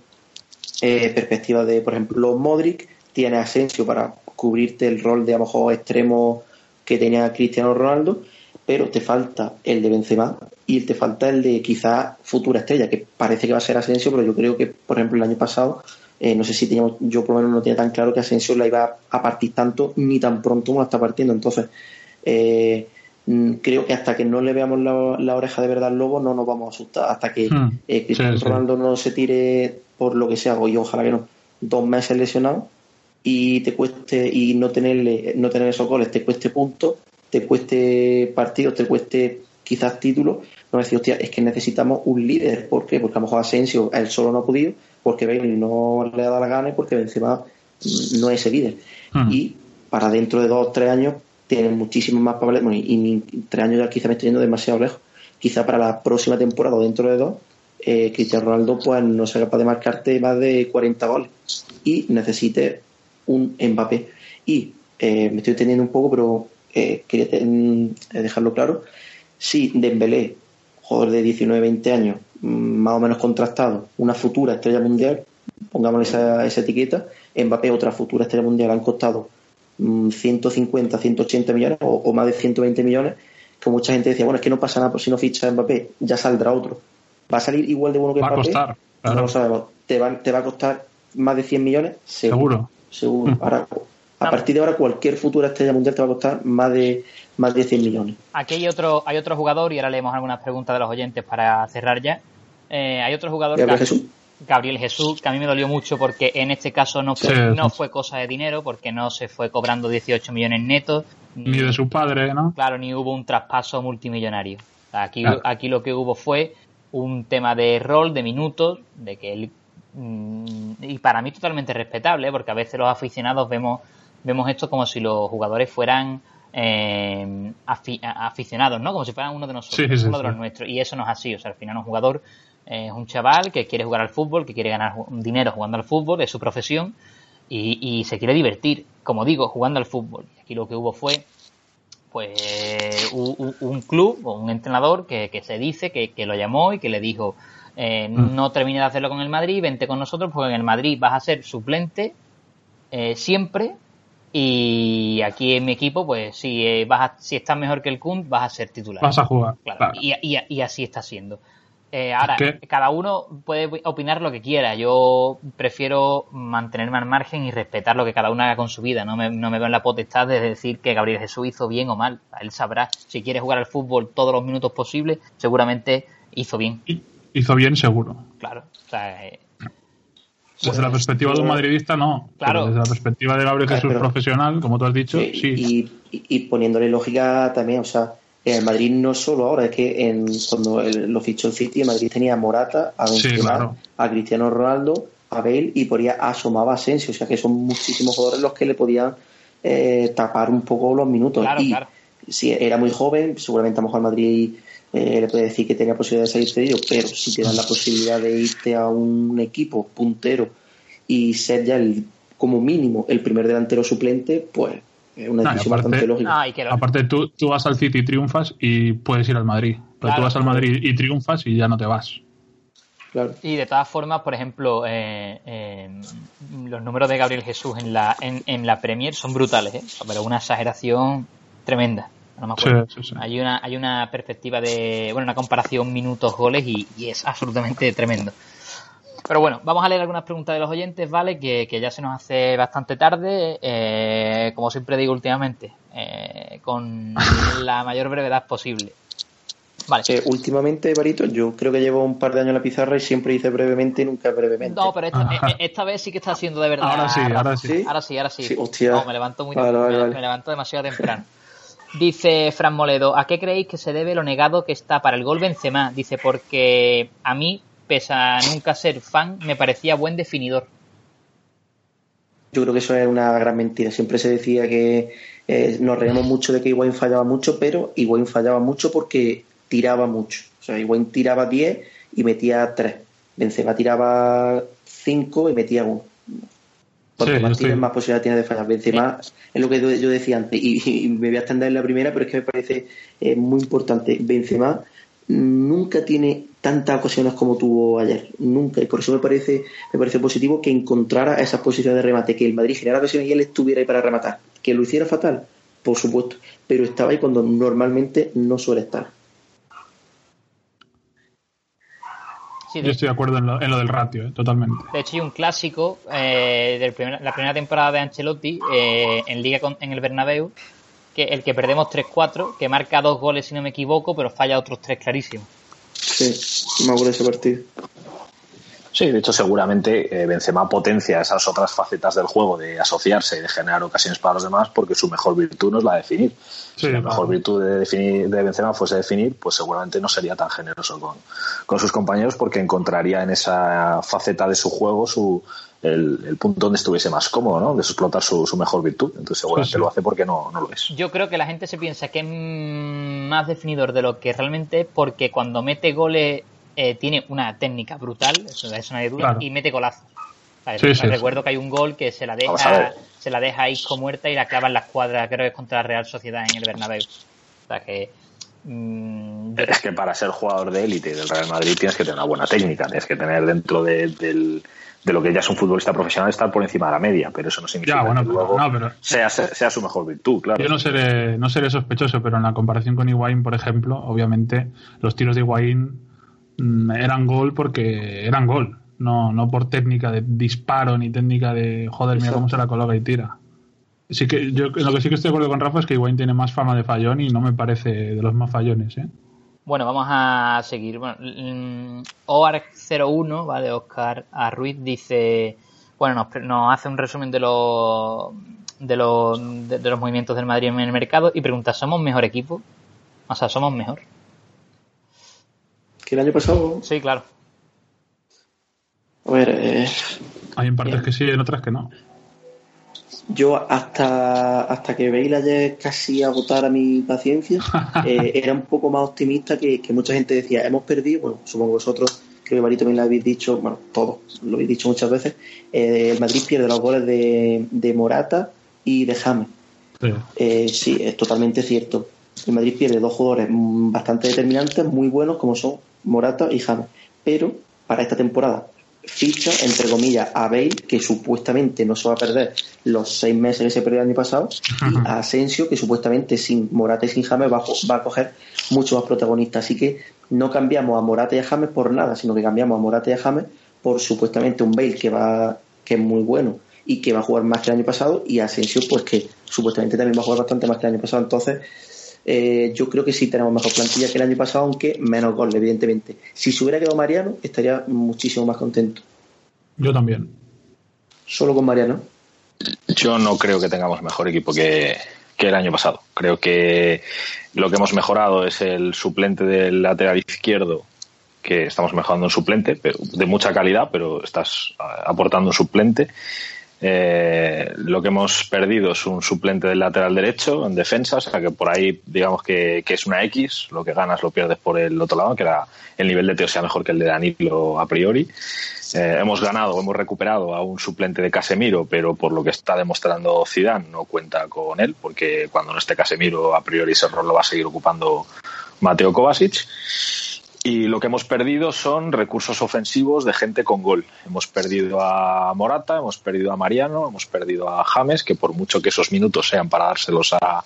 eh, perspectiva de, por ejemplo, Modric, tiene a Asensio para cubrirte el rol de a lo mejor extremo que tenía Cristiano Ronaldo, pero te falta el de Benzema y te falta el de quizá futura estrella, que parece que va a ser Asensio, pero yo creo que, por ejemplo, el año pasado, eh, no sé si teníamos, yo por lo menos no tenía tan claro que Asensio la iba a partir tanto ni tan pronto como la está partiendo. Entonces, eh, creo que hasta que no le veamos la, oreja de verdad al lobo no nos vamos a asustar. Hasta que hmm. eh, Cristiano Ronaldo no se tire por lo que sea, y ojalá que no, dos meses lesionado y te cueste y no tenerle no tener esos goles te cueste puntos te cueste partidos, te cueste quizás títulos, no decir, hostia, es que necesitamos un líder. ¿Por qué? Porque a lo mejor Asensio él solo no ha podido, porque Bale no le ha dado la gana y porque Benzema no es ese líder. Hmm. Y para dentro de dos o tres años tienen muchísimos más papeles, y, tres años ya quizá me estoy yendo demasiado lejos. Quizá para la próxima temporada o dentro de dos, eh, Cristiano Ronaldo pues no sea capaz de marcarte más de 40 goles y necesite un Mbappé. Y eh, me estoy teniendo un poco, pero eh, quería dejarlo claro, si Dembélé, jugador de 19-20 años, mm, más o menos contrastado, una futura estrella mundial, pongamos esa, esa etiqueta, Mbappé, otra futura estrella mundial, han costado 150, mm, 180 millones o, más de 120 millones, que mucha gente decía, bueno, es que no pasa nada por si no ficha Mbappé, ya saldrá otro. ¿Va a salir igual de bueno que va Mbappé? A costar, No lo sabemos. ¿Te va, ¿Te va a costar más de 100 millones? Seguro. Seguro. Ahora, a partir de ahora, cualquier futura estrella mundial te va a costar más de más de 100 millones. Aquí hay otro, hay otro jugador, y ahora leemos algunas preguntas de los oyentes para cerrar ya. Eh, hay otro jugador, Gabriel Jesús. Gabriel Jesús, que a mí me dolió mucho porque en este caso no fue, no fue cosa de dinero, porque no se fue cobrando 18 millones netos. Ni, de su padre, ¿no? Claro, ni hubo un traspaso multimillonario. Aquí, aquí lo que hubo fue un tema de rol, de minutos, de que él. Mm, y para mí totalmente respetable, porque a veces los aficionados vemos vemos esto como si los jugadores fueran eh, aficionados, ¿no? Como si fueran uno de nosotros, uno de los nuestros. Y eso no es así. O sea, al final un jugador es un chaval que quiere jugar al fútbol, que quiere ganar dinero jugando al fútbol, es su profesión, y, se quiere divertir, como digo, jugando al fútbol. Y aquí lo que hubo fue pues un, club o un entrenador que, se dice que, lo llamó y que le dijo eh, mm. no termine de hacerlo con el Madrid, vente con nosotros porque en el Madrid vas a ser suplente eh, siempre Y aquí en mi equipo, pues si, eh, vas a- si estás mejor que el Kun, vas a ser titular. Vas a jugar. Claro, claro. Y, y- y así está siendo. Eh, ahora, cada uno puede opinar lo que quiera. Yo prefiero mantenerme al margen y respetar lo que cada uno haga con su vida. No me, no me veo en la potestad de decir que Gabriel Jesús hizo bien o mal. Él sabrá. Si quiere jugar al fútbol todos los minutos posibles, seguramente hizo bien. Hizo bien seguro. Claro. O sea, eh, Desde la perspectiva de un madridista, no. Claro. Pero desde la perspectiva de Gabriel Jesús pero- profesional, como tú has dicho, Sí, sí. Y, y- y poniéndole lógica también, o sea, el Madrid no solo ahora, es que en, cuando el- lo fichó el City, el Madrid tenía a Morata, a Sí, Benzema, claro. a Cristiano Ronaldo, a Bale y por ahí asomaba a Asensio, o sea que son muchísimos jugadores los que le podían eh, tapar un poco los minutos. Claro, y claro. si era muy joven, seguramente a lo mejor el Madrid eh, le puede decir que tenía posibilidad de salir cedido, pero si te dan la posibilidad de irte a un equipo puntero y ser ya el, como mínimo el primer delantero suplente, pues es una No, y decisión aparte- bastante lógica. ah, Aparte, tú, tú vas al City y triunfas y puedes ir al Madrid. Pero Claro, tú vas al. Madrid y triunfas y ya no te vas. Claro. Y de todas formas, por ejemplo, eh, eh, los números de Gabriel Jesús en la, en, en la Premier son brutales, ¿eh? pero una exageración tremenda. No me acuerdo. Sí, sí, sí. Hay una hay una perspectiva de, bueno, una comparación minutos-goles y, y es absolutamente tremendo. Pero bueno, vamos a leer algunas preguntas de los oyentes, ¿vale? Que, que ya se nos hace bastante tarde, eh, como siempre digo últimamente, eh, con la mayor brevedad posible. Vale. Eh, últimamente, Barito, yo creo que llevo un par de años en la pizarra y siempre dice brevemente y nunca brevemente. No, pero esta, Ajá. eh, esta vez sí que está siendo de verdad. Ahora sí, Rafa. ahora sí. ¿Sí? Ahora sí, ahora sí. Sí, hostia. No, me levanto muy Vale, vale, me, vale. me levanto demasiado temprano. Dice Fran Moledo, ¿a qué creéis que se debe lo negado que está para el gol Benzema? Dice, porque a mí, pese a nunca ser fan, me parecía buen definidor. Yo creo que eso es una gran mentira. Siempre se decía que eh, nos reíamos mucho de que Higuaín fallaba mucho, pero Higuaín fallaba mucho porque tiraba mucho. O sea, Higuaín tiraba 10 y metía 3. Benzema tiraba 5 y metía 1. Porque Sí, Martínez estoy- más posibilidad tiene de fallar. Benzema es lo que yo, yo decía antes, y, y me voy a extender en la primera, pero es que me parece eh, muy importante. Benzema nunca tiene tantas ocasiones como tuvo ayer, nunca, y por eso me parece, me parece positivo que encontrara esas posiciones de remate, que el Madrid generara ocasiones y él estuviera ahí para rematar. Que lo hiciera fatal, por supuesto, pero estaba ahí cuando normalmente no suele estar. Sí, Yo estoy de acuerdo en lo, en lo del ratio, ¿eh? totalmente. de hecho hay un clásico eh, de la primera temporada de Ancelotti eh, en Liga con- en el Bernabéu, que el que perdemos 3-4, que marca dos goles si no me equivoco, pero falla otros tres clarísimos. Sí, me acuerdo ese partido. Sí, de hecho, seguramente eh, Benzema potencia esas otras facetas del juego de asociarse y de generar ocasiones para los demás, porque su mejor virtud no es la de definir. Sí, si la claro. mejor virtud de, definir, de Benzema fuese definir, pues seguramente no sería tan generoso con, con sus compañeros, porque encontraría en esa faceta de su juego su, el, el punto donde estuviese más cómodo, ¿no? De explotar su, su mejor virtud. Entonces, seguramente Sí, sí. lo hace porque no, no lo es. Yo creo que la gente se piensa que es más definidor de lo que realmente es porque cuando mete goles eh, tiene una técnica brutal, eso, de eso no hay duda, Claro. y mete sí, recuerdo que hay un gol que se la deja se la deja a Isco muerta y la clava en la escuadra, creo que es contra la Real Sociedad en el Bernabéu. O sea que mm, Es que para ser jugador de élite del Real Madrid tienes que tener una buena técnica, tienes que tener dentro de, del- de lo que ya es un futbolista profesional estar por encima de la media, pero eso no significa Ya, bueno, que pero, luego no, pero sea, sea su mejor virtud, claro. yo no seré, no seré sospechoso, pero en la comparación con Higuaín, por ejemplo, obviamente los tiros de Higuaín eran gol porque eran gol, no, no por técnica de disparo ni técnica de joder, mira cómo se la coloca y tira. Sí que yo lo que sí que estoy de acuerdo con Rafa es que Higuaín tiene más fama de fallón y no me parece de los más fallones, ¿eh? Bueno, vamos a seguir. Bueno, mm, OARC01, ¿vale? Oscar a Ruiz dice, bueno, nos hace un resumen de los de los, de, de los movimientos del Madrid en el mercado y pregunta, ¿somos mejor equipo? O sea, ¿somos mejor? Que el año pasado, Sí, claro. a ver, eh, Hay en partes Bien. que sí y en otras que no. yo hasta, hasta que Bale ayer casi agotara mi paciencia, eh, era un poco más optimista que, que mucha gente decía, hemos perdido, bueno, supongo que vosotros, creo que Barito también lo habéis dicho, bueno, todos lo habéis dicho muchas veces, eh, el Madrid pierde los goles de, de Morata y de James. Sí. Eh, sí, es totalmente cierto. El Madrid pierde dos jugadores mm, bastante determinantes, muy buenos, como son Morata y James. Pero para esta temporada, ficha, entre comillas, a Bale, que supuestamente no se va a perder los seis meses que se perdió el año pasado, y a Asensio, que supuestamente sin Morata y sin James va, va a coger mucho más protagonista. Así que no cambiamos a Morata y a James por nada, sino que cambiamos a Morata y a James por supuestamente un Bale que va que es muy bueno y que va a jugar más que el año pasado y Asensio pues que supuestamente también va a jugar bastante más que el año pasado entonces eh, yo creo que sí tenemos mejor plantilla que el año pasado aunque menos goles evidentemente. Si se hubiera quedado Mariano estaría muchísimo más contento. Yo también. Solo con Mariano. Yo no creo que tengamos mejor equipo que, que el año pasado. Creo que lo que hemos mejorado es el suplente del lateral izquierdo que estamos mejorando un suplente pero de mucha calidad, pero estás aportando un suplente. Eh, lo que hemos perdido es un suplente del lateral derecho en defensa, o sea que por ahí digamos que, es una X, lo que ganas lo pierdes por el otro lado, que era el nivel de Teo sea mejor que el de Danilo a priori. Eh, hemos ganado, hemos recuperado a un suplente de Casemiro, pero por lo que está demostrando Zidane no cuenta con él, porque cuando no esté Casemiro a priori ese rol lo va a seguir ocupando Mateo Kovacic. Y lo que hemos perdido son recursos ofensivos de gente con gol. Hemos perdido a Morata, hemos perdido a Mariano, hemos perdido a James, que por mucho que esos minutos sean para dárselos a,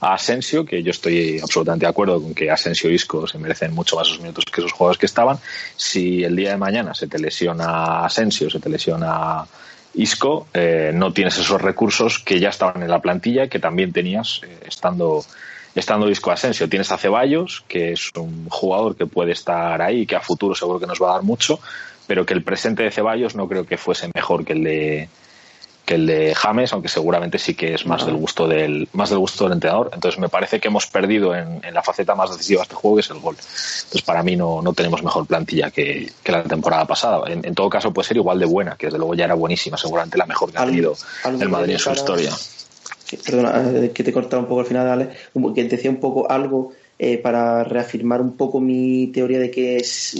Asensio, que yo estoy absolutamente de acuerdo con que Asensio y Isco se merecen mucho más esos minutos que esos jugadores que estaban. Si el día de mañana se te lesiona Asensio, se te lesiona Isco, eh, no tienes esos recursos que ya estaban en la plantilla que también tenías eh, estando estando Disco Asensio. Tienes a Ceballos, que es un jugador que puede estar ahí, que a futuro seguro que nos va a dar mucho, pero que el presente de Ceballos no creo que fuese mejor que el de que el de James, aunque seguramente sí que es más del gusto del más del gusto del entrenador. Entonces me parece que hemos perdido en, la faceta más decisiva de este juego, que es el gol. Entonces para mí no, no tenemos mejor plantilla que, la temporada pasada. En, todo caso puede ser igual de buena, que desde luego ya era buenísima, seguramente la mejor que ha tenido el Madrid en su historia perdona, eh, que te he un poco al final, Ale, que decía un poco algo eh, para reafirmar un poco mi teoría de que es,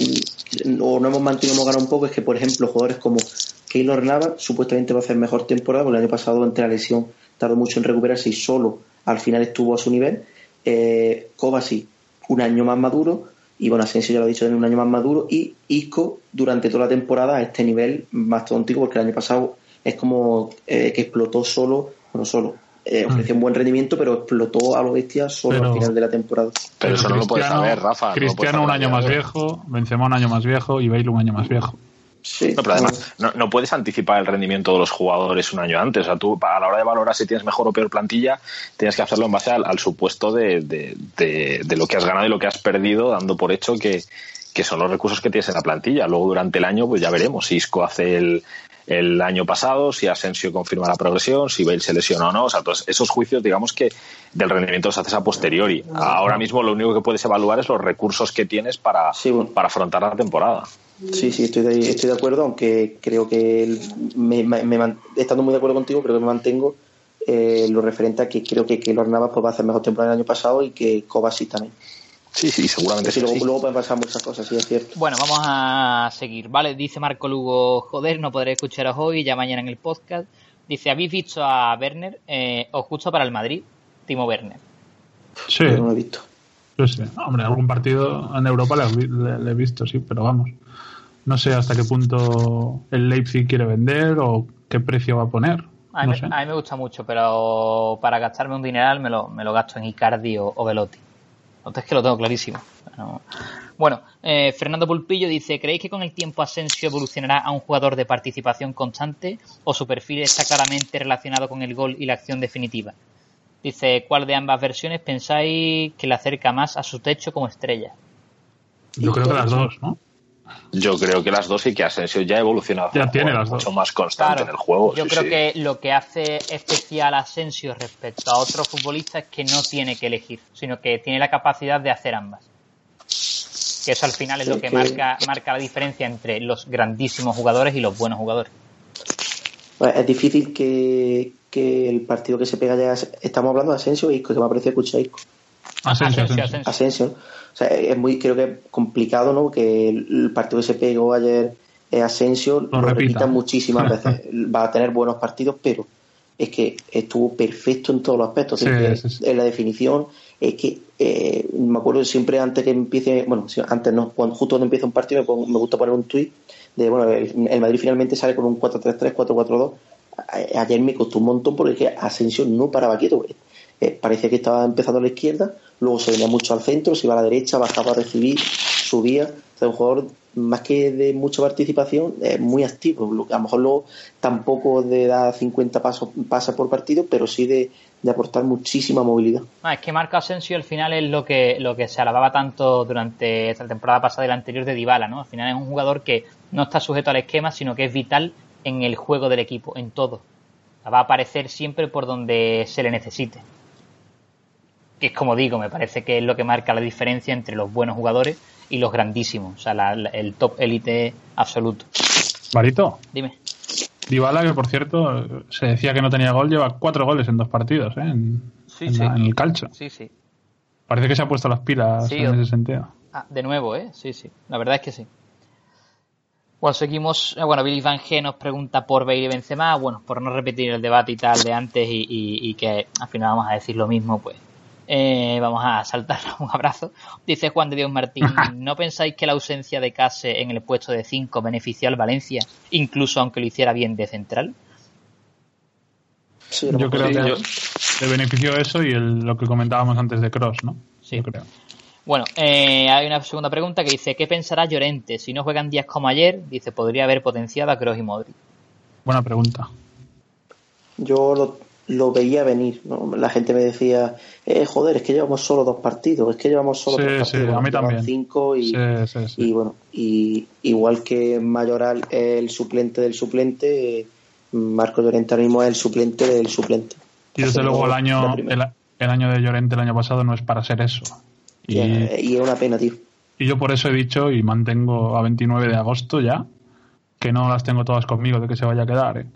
o no hemos mantenido, hemos ganado un poco, es que, por ejemplo, jugadores como Keylor Nava supuestamente va a hacer mejor temporada, porque el año pasado, entre la lesión, tardó mucho en recuperarse y solo al final estuvo a su nivel. Eh, Kovacic, un año más maduro, y bueno, Asensio ya lo ha dicho, un año más maduro, y Isco durante toda la temporada a este nivel más tontico, porque el año pasado es como eh, que explotó solo, bueno, solo, eh, ofreció un buen rendimiento, pero explotó a lo bestia solo al final de la temporada. Pero, eso no lo puedes saber, Rafa. Cristiano un año más viejo, Benzema un año más viejo y Bale un año más viejo. Sí, no, pero además no, puedes anticipar el rendimiento de los jugadores un año antes. O sea, tú a la hora de valorar si tienes mejor o peor plantilla, tienes que hacerlo en base al, supuesto de, de, lo que has ganado y lo que has perdido, dando por hecho que, que son los recursos que tienes en la plantilla. Luego durante el año, pues ya veremos si Isco hace el, el año pasado, si Asensio confirma la progresión, si Bale se lesiona o no. O sea, todos esos juicios, digamos que del rendimiento los haces a posteriori. Ahora mismo lo único que puedes evaluar es los recursos que tienes para, para afrontar la temporada. Sí, sí, estoy de, estoy de acuerdo, aunque creo que me, estando muy de acuerdo contigo, creo que me mantengo eh, lo referente a que creo que, que Navas pues, va a hacer mejor temporada el año pasado y que Kovacic también. Sí, sí, seguramente sí. Luego, pueden pasar muchas cosas, sí, es cierto. Bueno, vamos a seguir, ¿vale? Dice Marco Lugo, joder, no podré escucharos hoy, ya mañana en el podcast. Dice, ¿habéis visto a Werner eh, o justo para el Madrid? Timo Werner. Sí. no lo he visto. Yo sé. Hombre, algún partido en Europa le, he visto, sí, pero vamos. No sé hasta qué punto el Leipzig quiere vender o qué precio va a poner. A mí, me gusta mucho, pero para gastarme un dineral me lo, me lo gasto en Icardi o Velotti es que lo tengo clarísimo. Bueno, eh, Fernando Pulpillo dice, ¿creéis que con el tiempo Asensio evolucionará a un jugador de participación constante o su perfil está claramente relacionado con el gol y la acción definitiva? Dice, ¿cuál de ambas versiones pensáis que le acerca más a su techo como estrella? Yo creo que las dos, ¿no? Yo creo que las dos y que Asensio ya ha evolucionado ya tiene las mucho más constante en el juego. Yo creo que lo que hace especial a Asensio respecto a otros futbolistas es que no tiene que elegir, sino que tiene la capacidad de hacer ambas. Que eso al final es lo que marca, marca la diferencia entre los grandísimos jugadores y los buenos jugadores. Pues es difícil que, el partido que se pega ya. Estamos hablando de Asensio y Isco, que me ha parecido escuchar Isco. Asensio, Asensio. Asensio es muy, creo que complicado, ¿no? Que el partido que se pegó ayer Asensio lo, repita. muchísimas veces. Va a tener buenos partidos, pero es que estuvo perfecto en todos los aspectos. en la definición, es que eh, me acuerdo siempre antes que empiece, bueno, antes no, cuando, justo cuando empieza un partido me, gusta poner un tuit de, bueno, el, Madrid finalmente sale con un 4-3-3, 4-4-2. Ayer me costó un montón porque es que Asensio no paraba quieto. Eh, parecía que estaba empezando a la izquierda, luego se venía mucho al centro, se iba a la derecha, bajaba a recibir, subía. O sea, un jugador más que de mucha participación, es muy activo. A lo mejor luego tampoco de dar 50 pasos pasa por partido, pero sí de, aportar muchísima movilidad. Ah, es que Marco Asensio al final es lo que, lo que se alababa tanto durante esta temporada pasada y la anterior de Dybala, ¿no? Al final es un jugador que no está sujeto al esquema, sino que es vital en el juego del equipo, en todo. Va a aparecer siempre por donde se le necesite. Que es como digo, me parece que es lo que marca la diferencia entre los buenos jugadores y los grandísimos, o sea, el top élite absoluto. Marito. Dime. Dybala, que por cierto se decía que no tenía gol, lleva cuatro goles en dos partidos, ¿eh? en, el calcho. Sí, sí. Parece que se ha puesto las pilas en ese sentido. Ah, de nuevo, ¿eh? Sí, sí. La verdad es que sí. Bueno, seguimos. Eh, bueno, Billy Van G nos pregunta por Bale y Benzema. Bueno, por no repetir el debate y tal de antes y, y que al final vamos a decir lo mismo, pues eh, vamos a saltar un abrazo. Dice Juan de Dios Martín, ¿no pensáis que la ausencia de Case en el puesto de 5 benefició al Valencia, incluso aunque lo hiciera bien de central? yo creo que le benefició eso y lo que comentábamos antes de Cross, ¿no? Sí. creo. Bueno, eh, hay una segunda pregunta que dice, ¿qué pensará Llorente? Si no juegan días como ayer, dice, podría haber potenciado a Cross y Modric. Buena pregunta. Yo lo, lo veía venir. ¿no? La gente me decía, eh, joder, es que llevamos solo dos partidos, es que llevamos solo dos partidos. a mí también. Cinco y, y bueno, y igual que Mayoral es el suplente del suplente, Marco Llorente ahora mismo es el suplente del suplente. Y desde luego el año, el, año de Llorente el año pasado no es para ser eso. Y, y es una pena, tío. Y yo por eso he dicho y mantengo a 29 de agosto ya que no las tengo todas conmigo de que se vaya a quedar. ¿eh?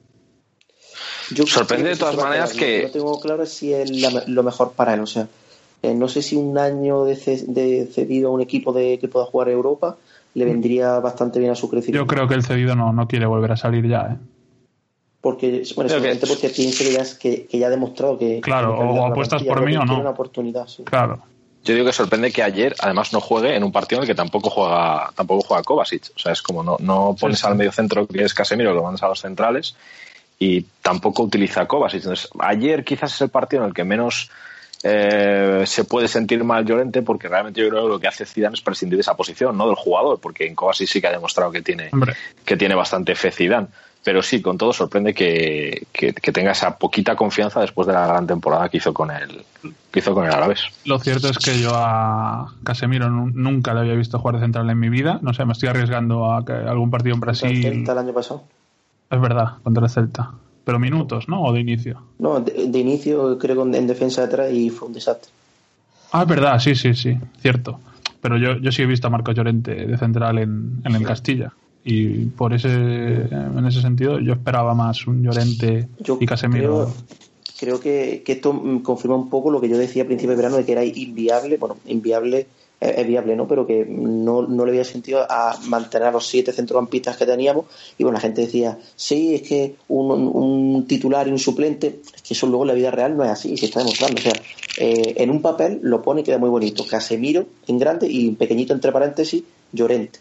Sorprende de todas maneras que... No tengo claro si es lo mejor para él. O sea, eh, no sé si un año de, cedido a un equipo de que pueda jugar Europa le vendría bastante bien a su crecimiento. Yo creo que el cedido no, no quiere volver a salir ya. ¿eh? Porque, bueno, simplemente porque piensa que ya, ha demostrado que. Claro, o apuestas por mí o no. Una oportunidad, Claro. Yo digo que sorprende que ayer además no juegue en un partido en el que tampoco juega tampoco juega Kovacic. O sea, es como no, no pones al medio centro que es Casemiro, lo mandas a los centrales y tampoco utiliza Kovacic. Entonces, ayer quizás es el partido en el que menos eh, se puede sentir mal Llorente porque realmente yo creo que lo que hace Zidane es prescindir de esa posición, no del jugador, porque en Kovacic sí que ha demostrado que tiene, que tiene bastante fe Zidane. Pero sí, con todo sorprende que, tenga esa poquita confianza después de la gran temporada que hizo con el que hizo con el Alavés. Lo cierto es que yo a Casemiro nunca le había visto jugar de central en mi vida. No sé, me estoy arriesgando a algún partido en Brasil. El año pasado. Es verdad, contra el Celta. Pero minutos, ¿no? ¿O de inicio? No, de, inicio creo que en defensa de atrás y fue un desastre. Ah, es verdad, sí, sí, sí, cierto. Pero yo, yo sí he visto a Marco Llorente de central en, en el Castilla. Y por ese, en ese sentido yo esperaba más un Llorente y Casemiro. Creo, que, que, esto confirma un poco lo que yo decía a principio de verano de que era inviable, bueno, inviable es, viable, ¿no? Pero que no, no, le había sentido a mantener a los siete centrocampistas que teníamos. Y bueno, la gente decía, sí, es que un, un titular y un suplente, es que eso luego en la vida real no es así, se está demostrando. O sea, eh, en un papel lo pone y queda muy bonito. Casemiro en grande y pequeñito entre paréntesis, Llorente.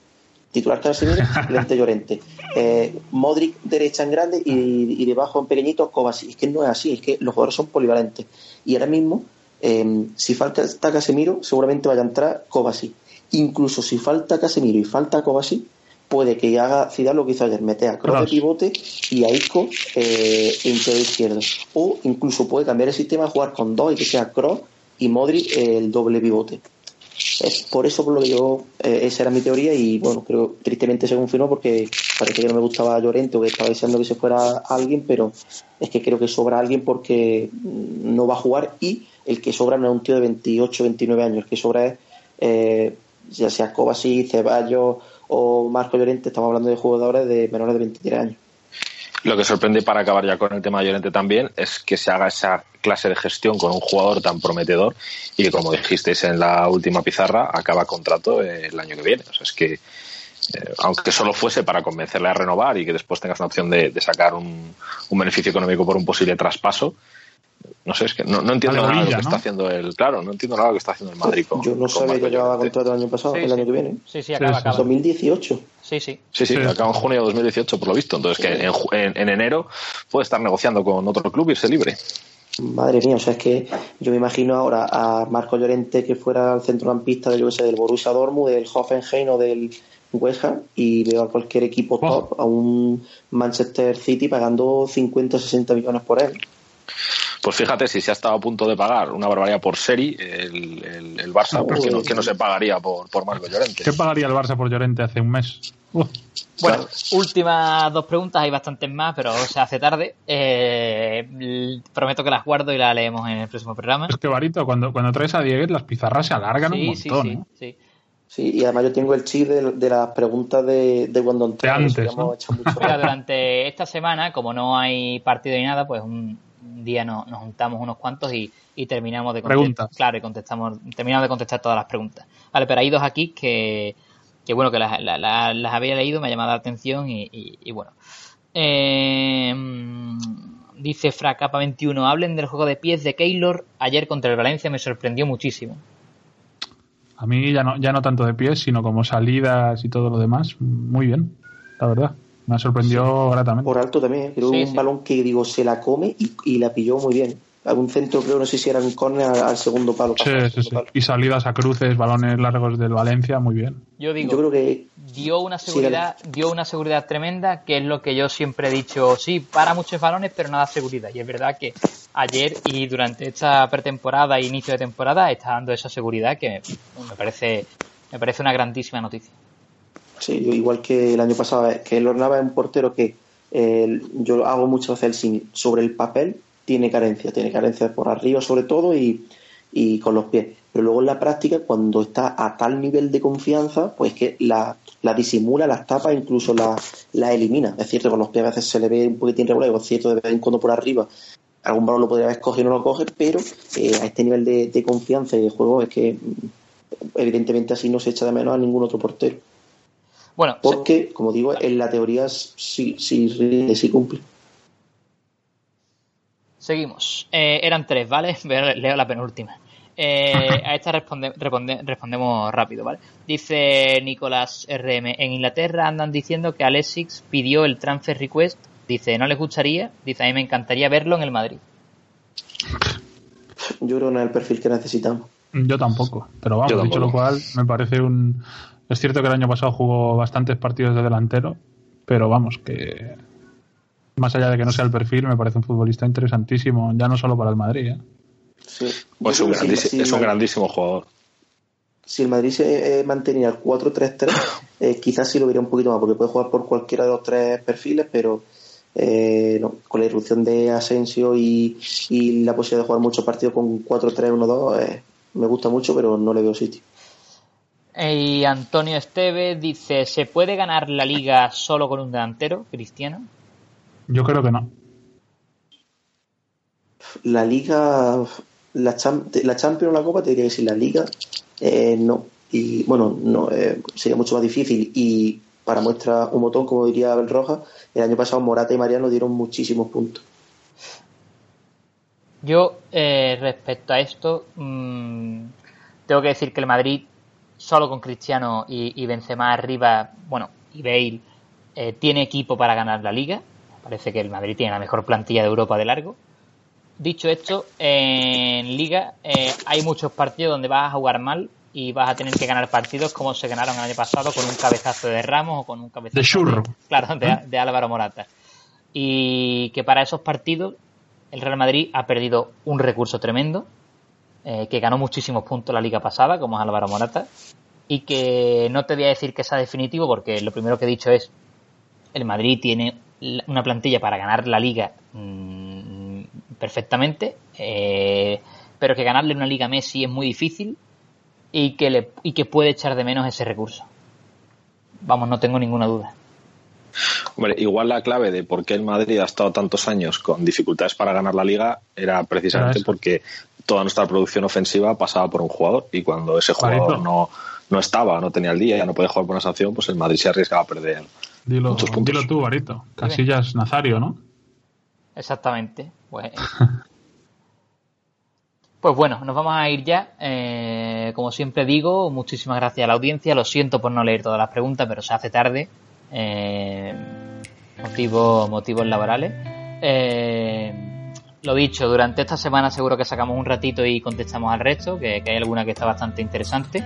Titular Casemiro, suplente Llorente. Eh, Modric derecha en grande y, y debajo en pequeñito Kovacic. Es que no es así, es que los jugadores son polivalentes. Y ahora mismo Em, si falta Casemiro, seguramente vaya a entrar Kovacic. Incluso si falta Casemiro y falta Kovacic, puede que haga Zidane lo que hizo ayer, mete a Kroos de pivote y a Isco eh, interior izquierdo. O incluso puede cambiar el sistema, jugar con dos y que sea Kroos y Modric el doble pivote. Es por eso por lo que yo, eh, esa era mi teoría y bueno, creo tristemente se confirmó porque parece que no me gustaba Llorente o que estaba deseando que se fuera alguien, pero es que creo que sobra alguien porque no va a jugar y el que sobra no es un tío de 28, 29 años, el que sobra es, eh, ya sea Kovacic, Ceballos o Marco Llorente, estamos hablando de jugadores de menores de 23 años. Lo que sorprende para acabar ya con el tema de Llorente también es que se haga esa clase de gestión con un jugador tan prometedor y que, como dijisteis en la última pizarra, acaba contrato el año que viene. O sea, es que, eh, aunque solo fuese para convencerle a renovar y que después tengas una opción de, sacar un, beneficio económico por un posible traspaso, No sé, es que no, no entiendo nada de lo que ¿no? está haciendo el. Claro, no entiendo nada de lo que está haciendo el Madrid con. Yo no con sabía que Llorente. contrato el año pasado, Sí, el sí. año que viene. Sí, sí, acaba, sí, acaba. 2018. Sí, sí. Sí, sí, Sí. acaba en junio de 2018, por lo visto. Entonces, que en, en- en enero puede estar negociando con otro club y irse libre. Madre mía, o sea, es que yo me imagino ahora a Marco Llorente que fuera el centrocampista de, yo qué sé, del Borussia Dortmund, del Hoffenheim o del West Ham y veo a cualquier equipo Oh. top, a un Manchester City pagando 50 o 60 millones por él. Pues fíjate, si se ha estado a punto de pagar una barbaridad por Seri, el, el, el Barça, pues que no, que no se pagaría por, por Marco Llorente. ¿Qué pagaría el Barça por Llorente hace un mes? Uf, Bueno, Claro. últimas dos preguntas, hay bastantes más, pero se hace tarde. Eh, prometo que las guardo y las leemos en el próximo programa. es que Barito, cuando, cuando traes a Dieguez, las pizarras se alargan un Sí, sí, montón. sí, ¿eh? sí. Sí, y además yo tengo el chip de, de las preguntas de, de cuando entré. De antes, ¿no? hecho mucho. Mira, durante esta semana, como no hay partido ni nada, pues un, un día no- nos juntamos unos cuantos y, y terminamos de contestar. Preguntas. Claro, y contestamos, terminamos de contestar todas las preguntas. Vale, pero hay dos aquí que, que bueno, que las, la- la- las había leído, me ha llamado la atención y, y- y bueno. Eh, dice Fracapa21, hablen del juego de pies de Keylor. Ayer contra el Valencia me sorprendió muchísimo. A mí ya no, ya no tanto de pies, sino como salidas y todo lo demás. Muy bien, la verdad. Me ha sorprendido gratamente. Por alto también, ¿eh? creo Sí, un sí. balón que digo se la come y, y la pilló muy bien. Algún centro, creo, no sé si era un córner al, al segundo palo. Sí, sí, sí. palo. Y salidas a cruces, balones largos del Valencia, muy bien. Yo digo, Yo creo que dio una Sí, seguridad, dio una seguridad tremenda, que es lo que yo siempre he dicho, sí, para muchos balones, pero nada seguridad. Y es verdad que ayer y durante esta pretemporada e inicio de temporada está dando esa seguridad que me parece, me parece una grandísima noticia. Sí, yo igual que el año pasado, eh, que el Nava es un portero que eh, yo hago muchas veces el sobre el papel tiene carencia, tiene carencia por arriba sobre todo y, y con los pies. Pero luego en la práctica, cuando está a tal nivel de confianza, pues que la, la disimula, las tapa, incluso la, la elimina. Es cierto, con los pies a veces se le ve un poquitín regular, es cierto, de vez en cuando por arriba algún balón lo podría haber cogido y no lo coge, pero eh, a este nivel de, de confianza y de juego es que mm, evidentemente así no se echa de menos a ningún otro portero. Bueno, se- Porque, como digo, en la teoría sí, sí, sí cumple. seguimos. Eh, eran tres, ¿vale? Veo- Leo la penúltima. Eh, a esta responde- responde- respondemos rápido, ¿vale? Dice Nicolás RM, en Inglaterra andan diciendo que Alexis pidió el transfer request. Dice, ¿no les gustaría? Dice, a mí me encantaría verlo en el Madrid. Yo creo que no es el perfil que necesitamos. Yo tampoco, pero vamos, Yo dicho lo cual, me parece un... Es cierto que el año pasado jugó bastantes partidos de delantero, pero vamos, que más allá de que no sea el perfil, me parece un futbolista interesantísimo, ya no solo para el Madrid. ¿eh? Sí. Pues es un, si- si es un grandísimo jugador. Si el Madrid se eh, mantenía el 4-3-3, eh, quizás sí lo vería un poquito más, porque puede jugar por cualquiera de los tres perfiles, pero eh, no, con la irrupción de Asensio y, y la posibilidad de jugar muchos partidos con 4-3-1-2, eh, me gusta mucho, pero no le veo sitio. Y Antonio Esteves dice, ¿se puede ganar la liga solo con un delantero, Cristiano? Yo creo que no. La Liga, la, Cham- la Champions o la Copa, te diría que sí, la Liga, eh, no. Y bueno, no eh, sería mucho más difícil. Y para muestra un botón, como diría Abel Rojas, el año pasado Morata y Mariano dieron muchísimos puntos. Yo, eh, respecto a esto, mm, tengo que decir que el Madrid, solo con Cristiano y, y Benzema arriba, bueno, y Bale, eh, tiene equipo para ganar la liga. Parece que el Madrid tiene la mejor plantilla de Europa de largo. Dicho esto, en liga eh, hay muchos partidos donde vas a jugar mal y vas a tener que ganar partidos como se ganaron el año pasado con un cabezazo de Ramos o con un cabezazo De churro. claro, de, de Álvaro Morata. Y que para esos partidos el Real Madrid ha perdido un recurso tremendo, eh, que ganó muchísimos puntos la liga pasada, como es Álvaro Morata, y que no te voy a decir que sea definitivo, porque lo primero que he dicho es, el Madrid tiene la- una plantilla para ganar la liga mm, perfectamente, eh, pero que ganarle una liga a Messi es muy difícil y que, le, y que puede echar de menos ese recurso. Vamos, no tengo ninguna duda. Hombre, igual la clave de por qué el Madrid ha estado tantos años con dificultades para ganar la liga era precisamente porque toda nuestra producción ofensiva pasaba por un jugador y cuando ese jugador no, no estaba, no tenía el día, ya no podía jugar por una sanción, pues el Madrid se arriesgaba a perder. Dilo, Muchos puntos. dilo tú, Barito. Casillas Nazario, ¿no? Exactamente. Pues, Pues bueno, nos vamos a ir ya. Eh, como siempre digo, muchísimas gracias a la audiencia. Lo siento por no leer todas las preguntas, pero se hace tarde. Eh, motivos, motivos laborales. Eh, lo dicho, durante esta semana seguro que sacamos un ratito y contestamos al resto, que, hay alguna que está bastante interesante.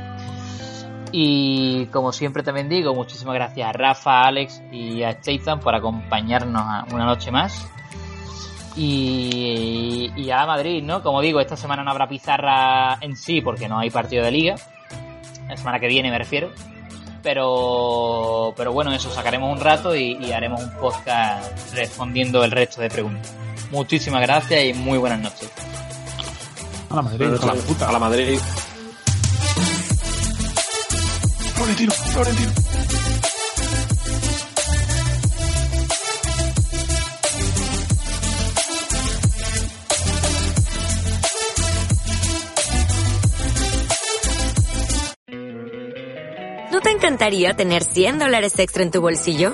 Y como siempre también digo, muchísimas gracias a Rafa, Alex y a Stefan por acompañarnos una noche más. Y, y a Madrid, ¿no? Como digo, esta semana no habrá pizarra en sí porque no hay partido de liga. La semana que viene me refiero. Pero, pero bueno, eso, sacaremos un rato y, y haremos un podcast respondiendo el resto de preguntas. Muchísimas gracias y muy buenas noches. A la Madrid, a la puta. A la Madrid. Florentino, Florentino. ¿No te encantaría tener 100 dólares extra en tu bolsillo?